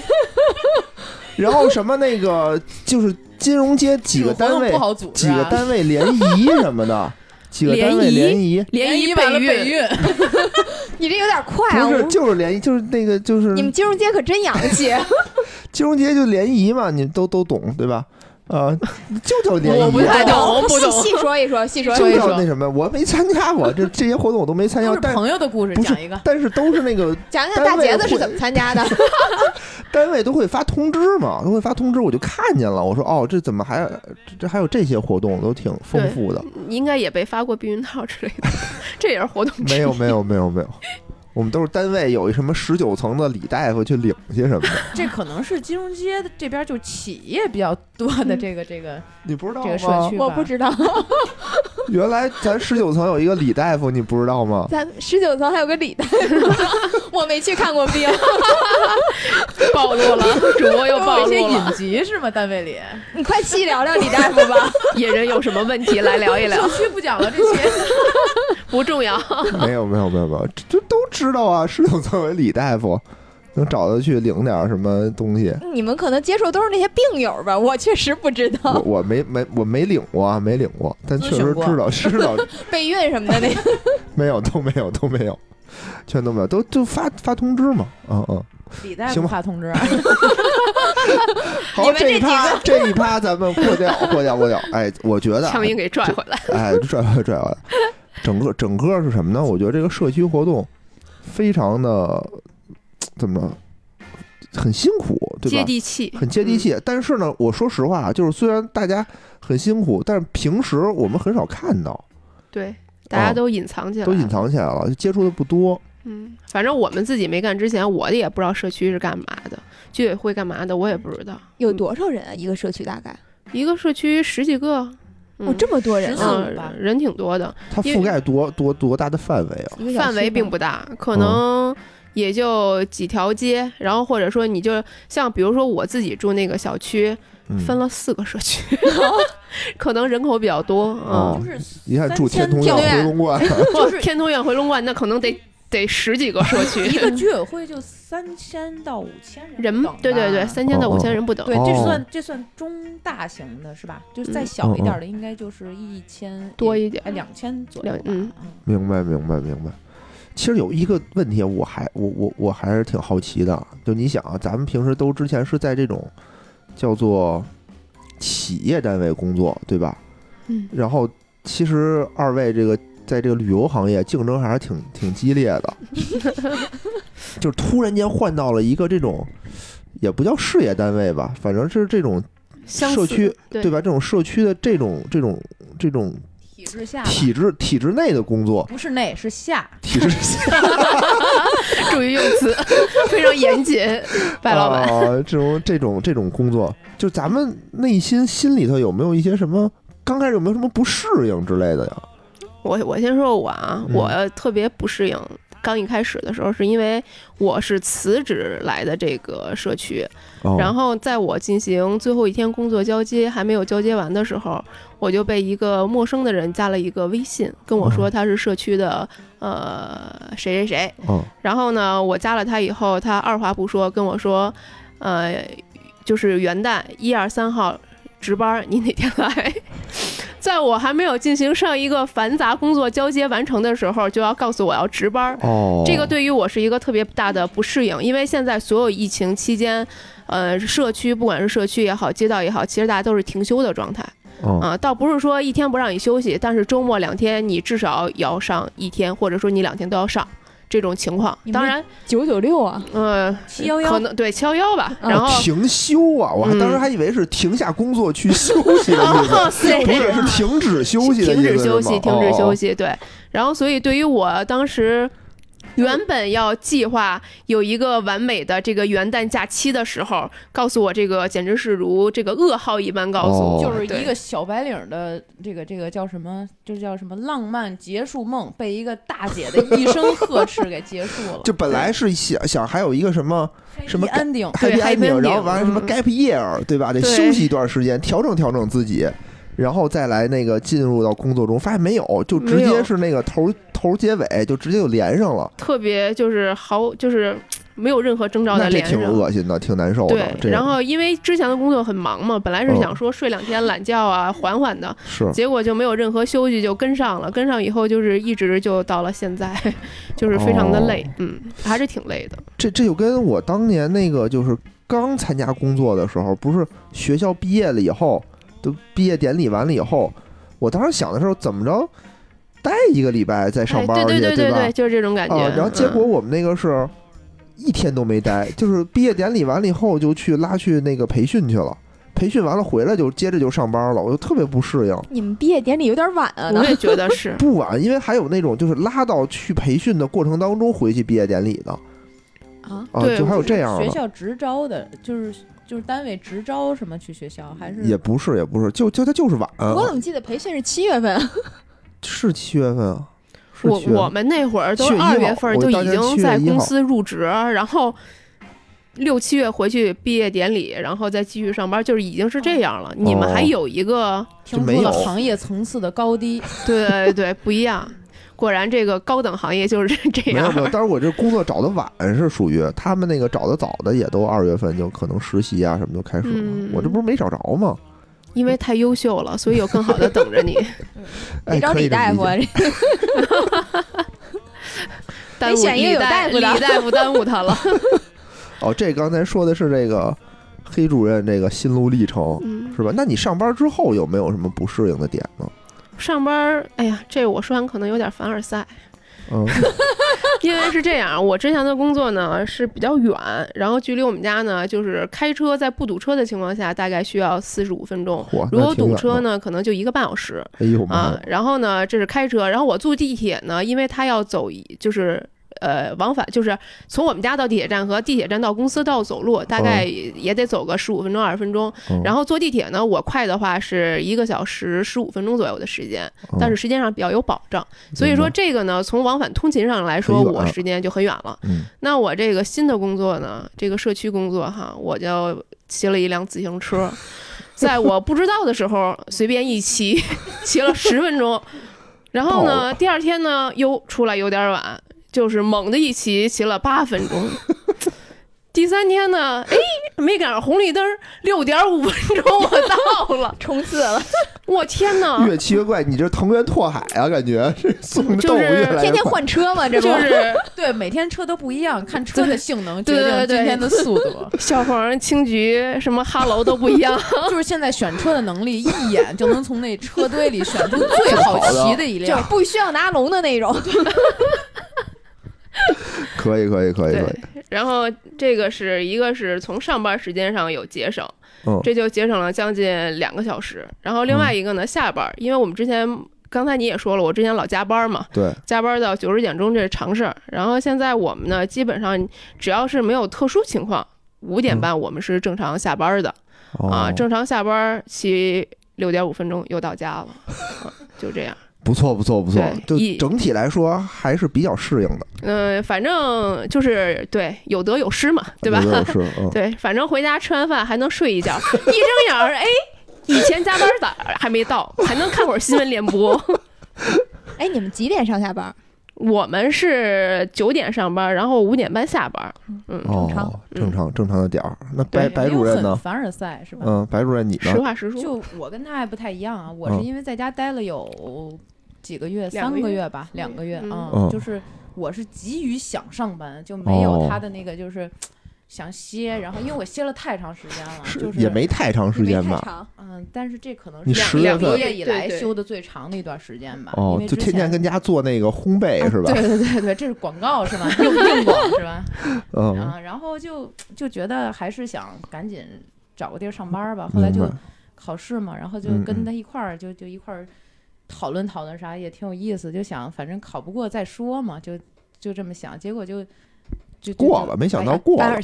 [SPEAKER 1] 然后什么那个就是金融街几个单位，几个单位联谊什么的。几个单位联谊，
[SPEAKER 2] 联谊备孕，
[SPEAKER 3] 你这有点快啊！
[SPEAKER 1] 不是，就是联谊，就是那个，就是
[SPEAKER 3] 你们金融街可真洋气。
[SPEAKER 1] 金融街就联谊嘛，你都都懂对吧？啊，就叫联谊。
[SPEAKER 2] 我不太懂，不懂。
[SPEAKER 3] 细说一说，细说
[SPEAKER 1] 一说。那什么，我没参加过这这些活动，我都没参加。但
[SPEAKER 4] 朋友的故事讲一个，
[SPEAKER 1] 但是都是那个
[SPEAKER 3] 讲讲大杰子是怎么参加的。
[SPEAKER 1] 单位都会发通知嘛，都会发通知，我就看见了。我说哦，这怎么还这还有这些活动，都挺丰富的。
[SPEAKER 2] 应该也被发过避孕套之类的，这也是活动。
[SPEAKER 1] 没有没有没有没有。我们都是单位有一什么十九层的李大夫去领些什么的，
[SPEAKER 4] 这可能是金融街这边就企业比较多的这个这个，
[SPEAKER 1] 你不知道
[SPEAKER 4] 这个社区
[SPEAKER 3] 我不知道。
[SPEAKER 1] 原来咱十九层有一个李大夫，你不知道吗？
[SPEAKER 3] 咱十九层还有个李大夫，我没去看过病。
[SPEAKER 2] 暴露了，主播又暴露了。
[SPEAKER 4] 一些隐疾是吗？单位里，
[SPEAKER 3] 你快细聊聊李大夫吧。
[SPEAKER 2] 野人有什么问题来聊一聊？
[SPEAKER 4] 社区不讲了，这些
[SPEAKER 2] 不重要。
[SPEAKER 1] 没有没有没有没有，这都知道啊。十九层为李大夫，能找他去领点什么东西？
[SPEAKER 3] 你们可能接触都是那些病友吧？我确实不知道。
[SPEAKER 1] 我我没没我没领过，啊没领过，但确实知道知道
[SPEAKER 3] 备孕什么的那
[SPEAKER 1] 没有都没有都没有，全都没有，都就发发通知嘛。嗯嗯。
[SPEAKER 4] 李大夫发通知。
[SPEAKER 1] 好，这一趴这一趴咱们过掉过掉过掉。哎，我觉得
[SPEAKER 2] 强行给拽回来。
[SPEAKER 1] 哎，拽回来拽回来。整个整个是什么呢？我觉得这个社区活动非常的怎么着，很辛苦，对吧？
[SPEAKER 2] 接地气，
[SPEAKER 1] 很接地气。但是呢，我说实话，就是虽然大家很辛苦，但是平时我们很少看到。
[SPEAKER 2] 对，大家都隐藏起来，
[SPEAKER 1] 都隐藏起来了，接触的不多。
[SPEAKER 2] 嗯，反正我们自己没干之前，我也不知道社区是干嘛的，居委会干嘛的，我也不知道。
[SPEAKER 3] 有多少人啊？一个社区大概？
[SPEAKER 2] 一个社区十几个。
[SPEAKER 3] 哦，这么多人
[SPEAKER 2] 啊，人挺多的。
[SPEAKER 1] 它覆盖多多多大的范围啊？
[SPEAKER 2] 范围并不大，可能也就几条街。然后或者说，你就像比如说我自己住那个小区，分了四个社区，可能人口比较多啊。
[SPEAKER 1] 就是你看住天通苑回龙观，就是
[SPEAKER 2] 天通苑回龙观，那可能得。得十几个社区，
[SPEAKER 4] 一个居委会就三千到五千
[SPEAKER 2] 人，对对对，三千到五千人不等。
[SPEAKER 4] 对，这算这算中大型的是吧？就是再小一点的，应该就是一千
[SPEAKER 2] 多一点，
[SPEAKER 4] 哎，两千左右。嗯，
[SPEAKER 1] 明白明白明白。其实有一个问题，我还我我我还是挺好奇的，就你想啊，咱们平时都之前是在这种叫做企业单位工作，对吧？
[SPEAKER 2] 嗯。
[SPEAKER 1] 然后，其实二位这个。在这个旅游行业，竞争还是挺挺激烈的，就是突然间换到了一个这种，也不叫事业单位吧，反正是这种社区，
[SPEAKER 2] 对
[SPEAKER 1] 吧？这种社区的这种这种这种
[SPEAKER 4] 体制下
[SPEAKER 1] 体制体制内的工作，
[SPEAKER 4] 不是内是下
[SPEAKER 1] 体制下，
[SPEAKER 2] 注意用词，非常严谨，白老板。
[SPEAKER 1] 这种这种这种工作，就咱们内心心里头有没有一些什么？刚开始有没有什么不适应之类的呀？
[SPEAKER 2] 我我先说我啊，我特别不适应。刚一开始的时候，是因为我是辞职来的这个社区，然后在我进行最后一天工作交接还没有交接完的时候，我就被一个陌生的人加了一个微信，跟我说他是社区的呃谁谁谁。然后呢，我加了他以后，他二话不说跟我说，呃，就是元旦一二三号值班，你哪天来？在我还没有进行上一个繁杂工作交接完成的时候，就要告诉我要值班儿。
[SPEAKER 1] 哦，
[SPEAKER 2] 这个对于我是一个特别大的不适应，因为现在所有疫情期间，呃，社区不管是社区也好，街道也好，其实大家都是停休的状态。啊，倒不是说一天不让你休息，但是周末两天你至少要上一天，或者说你两天都要上。这种情况，当然
[SPEAKER 3] 九九六啊，
[SPEAKER 2] 嗯，
[SPEAKER 4] 七幺幺，
[SPEAKER 2] 可能对七幺幺吧。然后
[SPEAKER 1] 停休啊，我还当时还以为是停下工作去休息的意思，不是是停止休息，
[SPEAKER 2] 停止休息，停止休息，对。然后，所以对于我当时。原本要计划有一个完美的这个元旦假期的时候，告诉我这个简直是如这个噩耗一般告诉我，
[SPEAKER 4] 就是一个小白领的这个这个叫什么，就叫什么浪漫结束梦，被一个大姐的一声呵斥给结束了。
[SPEAKER 1] 就本来是想想还有一个什么什么
[SPEAKER 2] ending，happy
[SPEAKER 1] ending，然后完了什么 gap year，对吧？得休息一段时间，调整调整自己。然后再来那个进入到工作中，发现没有，就直接是那个头头结尾就直接就连上了，
[SPEAKER 2] 特别就是好就是没有任何征兆的连
[SPEAKER 1] 上，挺恶心的，挺难受的。
[SPEAKER 2] 对，然后因为之前的工作很忙嘛，本来是想说睡两天懒觉啊，缓缓的，
[SPEAKER 1] 是，
[SPEAKER 2] 结果就没有任何休息就跟上了，跟上以后就是一直就到了现在，就是非常的累，嗯，还是挺累的。
[SPEAKER 1] 这这就跟我当年那个就是刚参加工作的时候，不是学校毕业了以后。都毕业典礼完了以后，我当时想的时候，怎么着待一个礼拜再上班
[SPEAKER 2] 去，
[SPEAKER 1] 对
[SPEAKER 2] 对对？就是这种感觉。
[SPEAKER 1] 然后结果我们那个是一天都没待，就是毕业典礼完了以后就去拉去那个培训去了，培训完了回来就接着就上班了，我就特别不适应。
[SPEAKER 3] 你们毕业典礼有点晚啊？
[SPEAKER 2] 我也觉得是
[SPEAKER 1] 不晚，因为还有那种就是拉到去培训的过程当中回去毕业典礼的
[SPEAKER 2] 啊，
[SPEAKER 1] 就还有这样
[SPEAKER 4] 学校直招的，就是。就是单位直招什么去学校还是
[SPEAKER 1] 也不是也不是就就他就是晚。
[SPEAKER 3] 我怎么记得培训是七月份？
[SPEAKER 1] 是七月份啊。
[SPEAKER 2] 我我们那会儿都二月份就已经在公司入职，然后六七月回去毕业典礼，然后再继续上班，就是已经是这样了。你们还有一个
[SPEAKER 4] 听出了行业层次的高低，
[SPEAKER 2] 对对不一样。果然，这个高等行业就是这样。
[SPEAKER 1] 没有没有，但是我这工作找的晚，是属于他们那个找的早的，也都二月份就可能实习啊什么就开始了。我这不是没找着吗？
[SPEAKER 2] 因为太优秀了，所以有更好的等着你。
[SPEAKER 1] 你
[SPEAKER 3] 找李大夫。
[SPEAKER 2] 耽误 李大夫，李大夫耽误他了。
[SPEAKER 1] 哦，这刚才说的是这个黑主任这个心路历程，是吧？那你上班之后有没有什么不适应的点呢？
[SPEAKER 2] 上班，哎呀，这我说完可能有点凡尔赛，
[SPEAKER 1] 嗯，
[SPEAKER 2] 因为是这样，我之前的工作呢是比较远，然后距离我们家呢就是开车在不堵车的情况下，大概需要四十五分钟，如果堵车呢，可能就一个半小时，
[SPEAKER 1] 哎呦
[SPEAKER 2] 啊，然后呢，这是开车，然后我坐地铁呢，因为他要走，就是。呃，往返就是从我们家到地铁站和地铁站到公司到走路，大概也得走个十五分钟、二十分钟。然后坐地铁呢，我快的话是一个小时十五分钟左右的时间，但是时间上比较有保障。所以说这个呢，从往返通勤上来说，我时间就很远了。那我这个新的工作呢，这个社区工作哈，我就骑了一辆自行车，在我不知道的时候随便一骑，骑了十分钟，然后呢，第二天呢又出来有点晚。就是猛的一骑，骑了八分钟。第三天呢，哎，没赶上红绿灯，六点五分钟我到了，
[SPEAKER 3] 冲刺了。
[SPEAKER 2] 我天哪！
[SPEAKER 1] 越骑越怪，你这藤原拓海啊，感觉 是送的动物越来
[SPEAKER 3] 越天天换车嘛，这不就
[SPEAKER 2] 是
[SPEAKER 4] 对，每天车都不一样，看车的性能决定今天的速度。
[SPEAKER 2] 小黄、青桔什么哈喽都不一样，
[SPEAKER 4] 就是现在选车的能力，一眼就能从那车堆里选出最好骑的一辆，
[SPEAKER 3] 就不需要拿龙的那种。
[SPEAKER 1] 可以可以可以可以，
[SPEAKER 2] 然后这个是一个是从上班时间上有节省，这就节省了将近两个小时。然后另外一个呢，下班，因为我们之前刚才你也说了，我之前老加班嘛，
[SPEAKER 1] 对，
[SPEAKER 2] 加班到九十点钟这是常事儿。然后现在我们呢，基本上只要是没有特殊情况，五点半我们是正常下班的，啊，正常下班骑六点五分钟又到家了，就这样。
[SPEAKER 1] 不错不错不错，就整体来说还是比较适应的。
[SPEAKER 2] 嗯，反正就是对有得有失嘛，对吧？对，反正回家吃完饭还能睡一觉，一睁眼儿，哎，以前加班咋还没到，还能看会儿新闻联播。
[SPEAKER 3] 哎，你们几点上下班？
[SPEAKER 2] 我们是九点上班，然后五点半下班。嗯，
[SPEAKER 3] 正常，
[SPEAKER 1] 正常，正常的点儿。那白白主任呢？
[SPEAKER 4] 凡尔赛是吧？
[SPEAKER 1] 嗯，白主任你呢？
[SPEAKER 2] 实话实说，
[SPEAKER 4] 就我跟他还不太一样啊。我是因为在家待了有。几个月，三个月吧，两个月嗯，就是我是急于想上班，就没有他的那个就是想歇，然后因为我歇了太长时间了，就是
[SPEAKER 1] 也没太长时间吧，
[SPEAKER 4] 嗯，但是这可能是两两个月以来休的最长的一段时间吧，
[SPEAKER 1] 哦，就天天跟家做那个烘焙是吧？
[SPEAKER 4] 对对对对，这是广告是吧？硬硬广是吧？嗯，然后就就觉得还是想赶紧找个地儿上班吧，后来就考试嘛，然后就跟他一块儿就就一块儿。讨论讨论啥也挺有意思，就想反正考不过再说嘛，就就这么想，结果就就
[SPEAKER 1] 过了，没想到过了。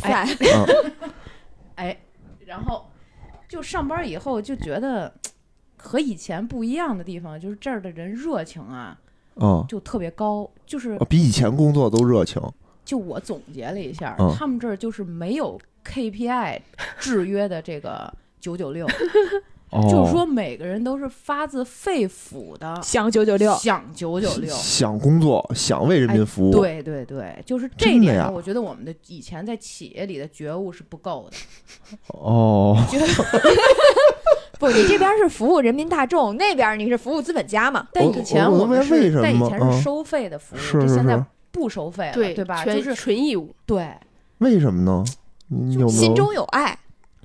[SPEAKER 4] 哎，然后就上班以后就觉得和以前不一样的地方，就是这儿的人热情啊，嗯，就特别高，就是
[SPEAKER 1] 比以前工作都热情。
[SPEAKER 4] 就我总结了一下，他们这儿就是没有 KPI 制约的这个九九六。就是说，每个人都是发自肺腑的
[SPEAKER 3] 想九九六，
[SPEAKER 4] 想九九六，
[SPEAKER 1] 想工作，想为人民服务。
[SPEAKER 4] 对对对，就是这一点，我觉得我们的以前在企业里的觉悟是不够的。
[SPEAKER 1] 哦，
[SPEAKER 3] 不，你这边是服务人民大众，那边你是服务资本家嘛？
[SPEAKER 4] 但以前我们
[SPEAKER 1] 是
[SPEAKER 4] 在以前是收费的服务，
[SPEAKER 1] 这
[SPEAKER 4] 现在不收费了，
[SPEAKER 2] 对
[SPEAKER 4] 吧？就是
[SPEAKER 2] 纯义务。
[SPEAKER 4] 对，
[SPEAKER 1] 为什么呢？
[SPEAKER 3] 心中有爱。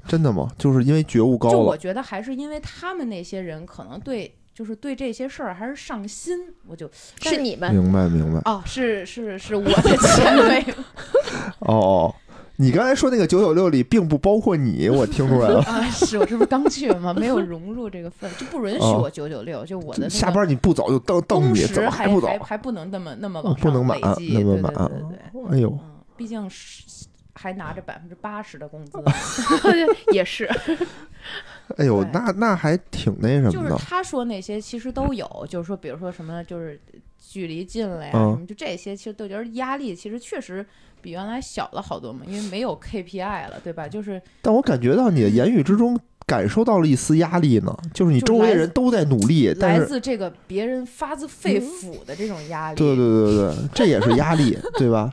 [SPEAKER 1] 真的吗？就是因为觉悟高了。
[SPEAKER 4] 就我觉得还是因为他们那些人可能对，就是对这些事儿还是上心。我就
[SPEAKER 3] 是你们
[SPEAKER 1] 明白明白
[SPEAKER 4] 哦，是是是我的前辈。
[SPEAKER 1] 哦哦，你刚才说那个九九六里并不包括你，我听出来了
[SPEAKER 4] 啊。是我这不是刚去吗？没有融入这个氛，就不允许我九九六。就我的
[SPEAKER 1] 下班你不走就瞪瞪你，怎么
[SPEAKER 4] 还
[SPEAKER 1] 不走？
[SPEAKER 4] 还不能那么那么往
[SPEAKER 1] 不能满那么满。
[SPEAKER 4] 对对对，
[SPEAKER 1] 哎呦，嗯
[SPEAKER 4] 毕竟是。还拿着百分之八十的工资，
[SPEAKER 2] 也是。
[SPEAKER 1] 哎呦，那那还挺那什么的。
[SPEAKER 4] 就是他说那些其实都有，就是说，比如说什么，就是距离近了呀，什么就这些，其实都觉得压力其实确实比原来小了好多嘛，因为没有 KPI 了，对吧？就是。
[SPEAKER 1] 但我感觉到你的言语之中感受到了一丝压力呢，就是你周围人都在努力，
[SPEAKER 4] 来自这个别人发自肺腑的这种压力。
[SPEAKER 1] 对对对对，这也是压力，对吧？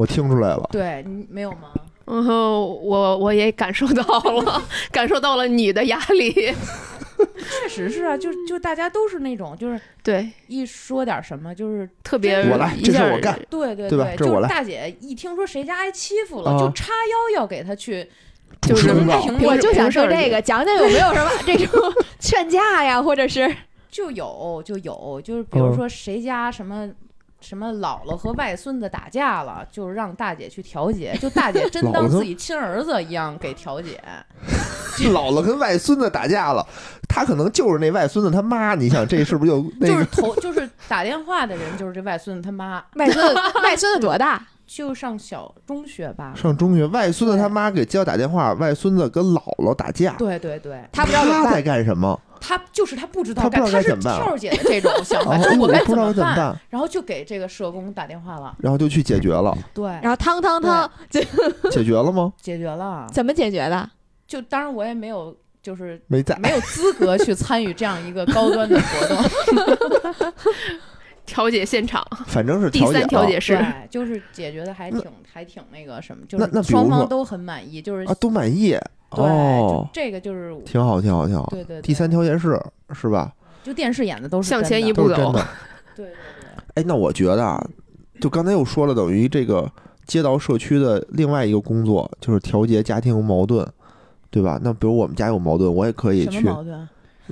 [SPEAKER 1] 我听出来了，
[SPEAKER 4] 对你没有吗？
[SPEAKER 2] 嗯，我我也感受到了，感受到了你的压力。
[SPEAKER 4] 确实是啊，就就大家都是那种，就是
[SPEAKER 2] 对。
[SPEAKER 4] 一说点什么，就是
[SPEAKER 2] 特别
[SPEAKER 1] 我来，这事我干，
[SPEAKER 4] 对对
[SPEAKER 1] 对，
[SPEAKER 4] 就是大姐一听说谁家挨欺负了，就叉腰要给他去，
[SPEAKER 1] 就是
[SPEAKER 3] 我就想说这个，讲讲有没有什么 这种劝架呀，或者是。
[SPEAKER 4] 就有就有，就是比如说谁家什么。什么姥姥和外孙子打架了，就是让大姐去调解，就大姐真 当自己亲儿子一样给调解。
[SPEAKER 1] 姥姥跟外孙子打架了，他可能就是那外孙子他妈。你想这是不是就
[SPEAKER 4] 就是头就是打电话的人就是这外孙子他妈。
[SPEAKER 3] 外孙子外孙子多大？
[SPEAKER 4] 就上小中学吧。
[SPEAKER 1] 上中学，外孙子他妈给接打电话，外孙子跟姥姥打架。
[SPEAKER 4] 对对对，
[SPEAKER 3] 他不知道他
[SPEAKER 1] 在干什么。
[SPEAKER 4] 他就是他不知道，
[SPEAKER 1] 他不知道该怎么
[SPEAKER 4] 办。跳姐的这种想法，
[SPEAKER 1] 我
[SPEAKER 4] 该
[SPEAKER 1] 怎么
[SPEAKER 4] 办？然后就给这个社工打电话了，
[SPEAKER 1] 然后就去解决了。
[SPEAKER 4] 对，
[SPEAKER 3] 然后汤汤汤
[SPEAKER 1] 解 解决了吗？
[SPEAKER 4] 解决了。
[SPEAKER 3] 怎么解决的？
[SPEAKER 4] 就当然我也没有，就是
[SPEAKER 1] 没在，
[SPEAKER 4] 没有资格去参与这样一个高端的活动。
[SPEAKER 2] 调解现场，
[SPEAKER 1] 反正是
[SPEAKER 2] 第三调解室，
[SPEAKER 4] 就是解决的还挺还挺那个什么，就是双方都很满意，就是
[SPEAKER 1] 啊都满意。
[SPEAKER 4] 对，这个就是
[SPEAKER 1] 挺好，挺好，挺好。
[SPEAKER 4] 对对，
[SPEAKER 1] 第三调解室是吧？
[SPEAKER 4] 就电视演的都是
[SPEAKER 2] 向前一步走。
[SPEAKER 4] 对对对。
[SPEAKER 1] 哎，那我觉得啊，就刚才又说了，等于这个街道社区的另外一个工作就是调节家庭矛盾，对吧？那比如我们家有矛盾，我也可以去。什
[SPEAKER 4] 么矛盾？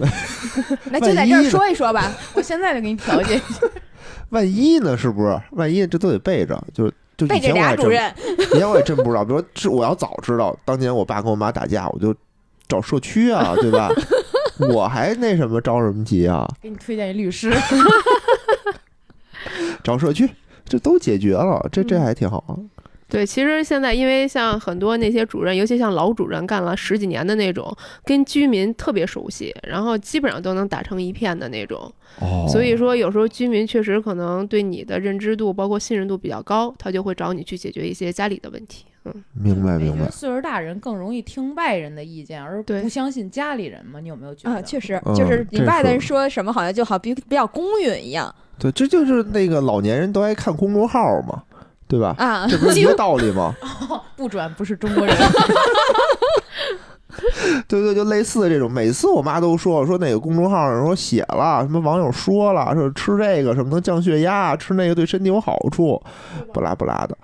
[SPEAKER 3] 那就在这儿说一说吧，
[SPEAKER 4] 我现在就给你调解。
[SPEAKER 1] 万一呢？是不是？万一这都得备着，就就
[SPEAKER 3] 以前我主任，
[SPEAKER 1] 以前我也真不知道。比如说，我要早知道，当年我爸跟我妈打架，我就找社区啊，对吧？我还那什么着什么急啊？
[SPEAKER 4] 给你推荐一律师，
[SPEAKER 1] 找社区，这都解决了，这这还挺好。
[SPEAKER 2] 对，其实现在因为像很多那些主任，尤其像老主任干了十几年的那种，跟居民特别熟悉，然后基本上都能打成一片的那种。哦。所以说，有时候居民确实可能对你的认知度，包括信任度比较高，他就会找你去解决一些家里的问题。嗯，
[SPEAKER 1] 明白明白。
[SPEAKER 4] 岁数大人更容易听外人的意见，而不相信家里人嘛？你有没有觉得？
[SPEAKER 3] 啊，确实，就是你外的人说什么，好像就好比比较公允一样。
[SPEAKER 1] 对，这就是那个老年人都爱看公众号嘛。对吧？啊，这不是一个道理吗？
[SPEAKER 4] 不转不是中国人。
[SPEAKER 1] 对对，就类似这种。每次我妈都说说哪个公众号上说写了什么网友说了说吃这个什么能降血压，吃那个对身体有好处，不拉不拉的。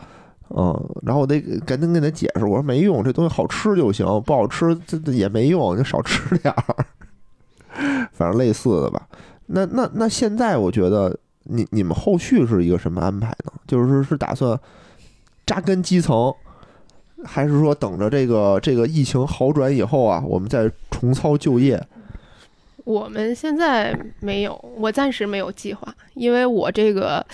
[SPEAKER 1] 嗯，然后我得赶紧跟他解释，我说没用，这东西好吃就行，不好吃这也没用，就少吃点儿。反正类似的吧。那那那现在我觉得。你你们后续是一个什么安排呢？就是是打算扎根基层，还是说等着这个这个疫情好转以后啊，我们再重操旧业？
[SPEAKER 2] 我们现在没有，我暂时没有计划，因为我这个，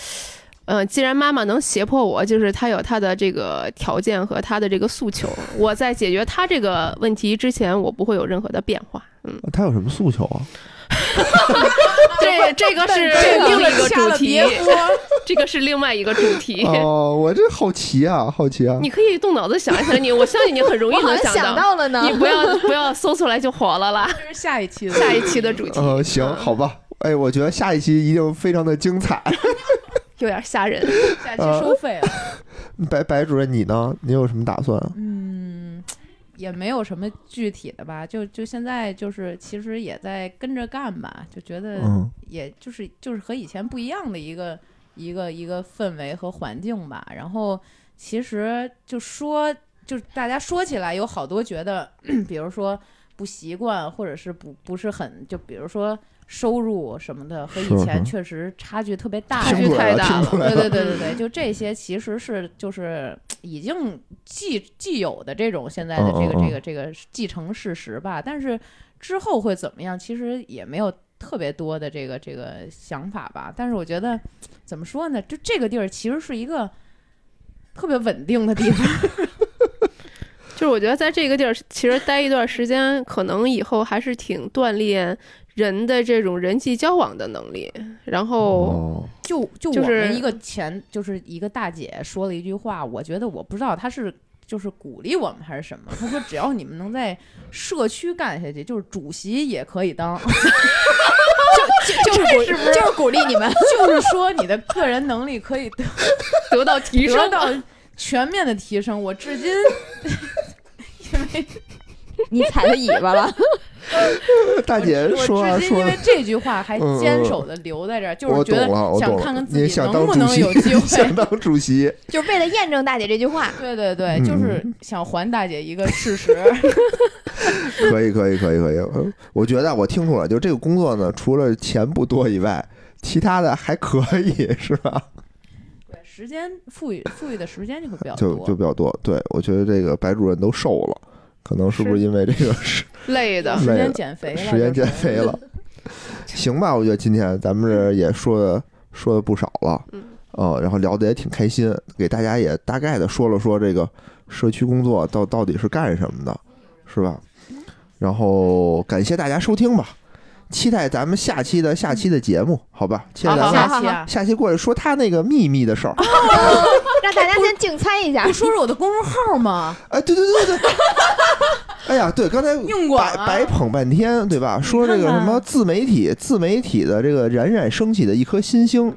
[SPEAKER 2] 呃，既然妈妈能胁迫我，就是她有她的这个条件和她的这个诉求，我在解决她这个问题之前，我不会有任何的变化。嗯，
[SPEAKER 1] 她有什么诉求啊？
[SPEAKER 2] 这 这个是另一个主题，这个是另外一个主题。
[SPEAKER 1] 哦，我这好奇啊，好奇啊！
[SPEAKER 2] 你可以动脑子想一想，你我相信你很容易能
[SPEAKER 3] 想到了呢。
[SPEAKER 2] 你不要不要搜出来就火了啦。
[SPEAKER 4] 这是下一期的
[SPEAKER 2] 下一期的主题。
[SPEAKER 1] 呃，行，好吧。哎，我觉得下一期一定非常的精彩，
[SPEAKER 2] 有点吓人。
[SPEAKER 4] 下期收费了。
[SPEAKER 1] 白白主任，你呢？你有什么打算？
[SPEAKER 4] 嗯。也没有什么具体的吧，就就现在就是其实也在跟着干吧，就觉得也就是就是和以前不一样的一个一个一个氛围和环境吧。然后其实就说就大家说起来有好多觉得，比如说不习惯或者是不不是很就比如说。收入什么的和以前确实差距特别大，
[SPEAKER 2] 差距太大了。
[SPEAKER 4] 对对对对对，就这些其实是就是已经既既有的这种现在的这个这个这个继承事实吧。但是之后会怎么样，其实也没有特别多的这个这个想法吧。但是我觉得怎么说呢，就这个地儿其实是一个特别稳定的地方。
[SPEAKER 2] 就是我觉得在这个地儿其实待一段时间，可能以后还是挺锻炼。人的这种人际交往的能力，然后
[SPEAKER 4] 就就我们一个前就是一个大姐说了一句话，我觉得我不知道她是就是鼓励我们还是什么。她说只要你们能在社区干下去，就是主席也可以当，就就
[SPEAKER 3] 是就是鼓励你们，
[SPEAKER 4] 就是说你的个人能力可以得
[SPEAKER 2] 得到提升，
[SPEAKER 4] 得到全面的提升。我至今因 为
[SPEAKER 3] 你踩他尾巴了。
[SPEAKER 1] 大姐说啊说，
[SPEAKER 4] 因为这句话还坚守的留在这儿，就是觉得想看看自己能不能有 机会
[SPEAKER 1] 想当主席，
[SPEAKER 3] 就是为了验证大姐这句话。
[SPEAKER 4] 对对对，就是想还大姐一个事实。
[SPEAKER 1] 可以可以可以可以，我觉得我听出来，就这个工作呢，除了钱不多以外，其他的还可以，是吧？
[SPEAKER 4] 对，时间富裕富裕的时间就会比较
[SPEAKER 1] 多，就就比较多。对，我觉得这个白主任都瘦了。可能是不是因为这个是
[SPEAKER 2] 累的，
[SPEAKER 4] 时间减肥，
[SPEAKER 1] 时间减肥了，行吧？我觉得今天咱们这也说的说的不少了，嗯，然后聊的也挺开心，给大家也大概的说了说这个社区工作到到底是干什么的，是吧？然后感谢大家收听吧。期待咱们下期的下期的节目，好吧？期待咱们下期下期过来说他那个秘密的事儿，
[SPEAKER 3] 让大家先竞猜一下。
[SPEAKER 4] 不说说我的公众号吗？
[SPEAKER 1] 哎，对对对对对。哎呀，对，刚才白白捧半天，对吧？说这个什么自媒体，自媒体的这个冉冉升起的一颗新星，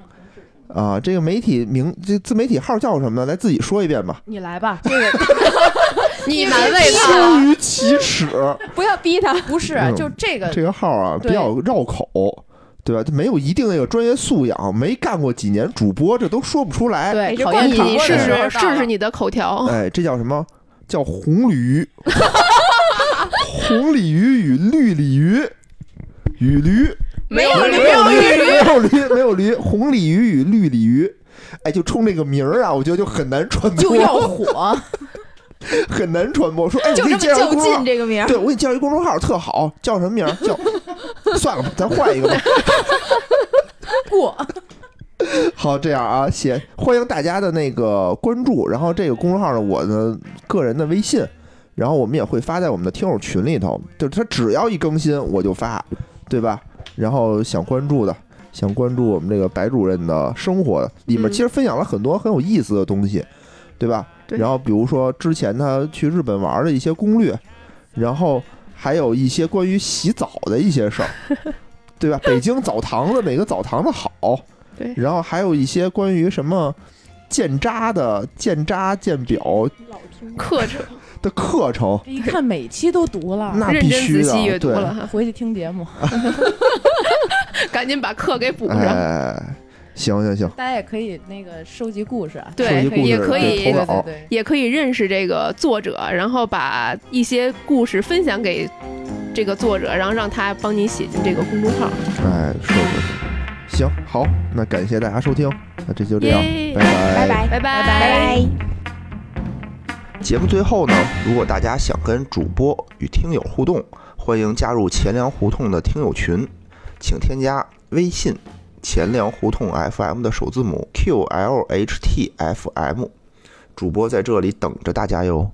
[SPEAKER 1] 啊，这个媒体名这自媒体号叫什么呢？来自己说一遍吧。
[SPEAKER 4] 你来吧，这个
[SPEAKER 2] 你难为
[SPEAKER 1] 他，羞于启齿，
[SPEAKER 3] 不要逼他。
[SPEAKER 4] 不是，就这个
[SPEAKER 1] 这个号啊，比较绕口，对吧？就没有一定那个专业素养，没干过几年主播，这都说不出来。
[SPEAKER 4] 对，
[SPEAKER 2] 你试试试试你的口条。
[SPEAKER 1] 哎，这叫什么？叫红鲤鱼。红鲤鱼与绿鲤鱼，与驴。
[SPEAKER 2] 没有
[SPEAKER 1] 驴，没有驴，没有驴，没有驴。红鲤鱼与绿鲤鱼，哎，就冲这个名儿啊，我觉得就很难传播，
[SPEAKER 4] 就要火，
[SPEAKER 1] 很难传播。说，哎，
[SPEAKER 3] 就这么就近这个名儿，
[SPEAKER 1] 对我给你介绍一公众号，特好，叫什么名儿？叫 算了，咱换一个吧。
[SPEAKER 4] 过。
[SPEAKER 1] 好，这样啊，写欢迎大家的那个关注，然后这个公众号呢，我的个人的微信，然后我们也会发在我们的听友群里头，就是他只要一更新我就发，对吧？然后想关注的，想关注我们这个白主任的生活，里面其实分享了很多很有意思的东西，对吧？然后比如说之前他去日本玩的一些攻略，然后还有一些关于洗澡的一些事儿，对吧？北京澡堂子哪个澡堂子好？
[SPEAKER 2] 对。
[SPEAKER 1] 然后还有一些关于什么鉴渣的鉴渣鉴表
[SPEAKER 2] 课程。
[SPEAKER 1] 的课程，
[SPEAKER 4] 一看每期都读了，
[SPEAKER 1] 那必须的，
[SPEAKER 2] 对，
[SPEAKER 4] 回去听节目，
[SPEAKER 2] 赶紧把课给补上。
[SPEAKER 1] 行行行，
[SPEAKER 4] 大家也可以那个收集故事，
[SPEAKER 2] 对，也可以，
[SPEAKER 1] 对对
[SPEAKER 2] 对，也可以认识这个作者，然后把一些故事分享给这个作者，然后让他帮你写进这个公众号。
[SPEAKER 1] 哎，是是是，行，好，那感谢大家收听，那这就这样，拜。
[SPEAKER 3] 拜，拜。
[SPEAKER 2] 拜，
[SPEAKER 3] 拜。拜
[SPEAKER 2] 拜。
[SPEAKER 1] 节目最后呢，如果大家想跟主播与听友互动，欢迎加入钱粮胡同的听友群，请添加微信“钱粮胡同 FM” 的首字母 “QLHTFM”，主播在这里等着大家哟。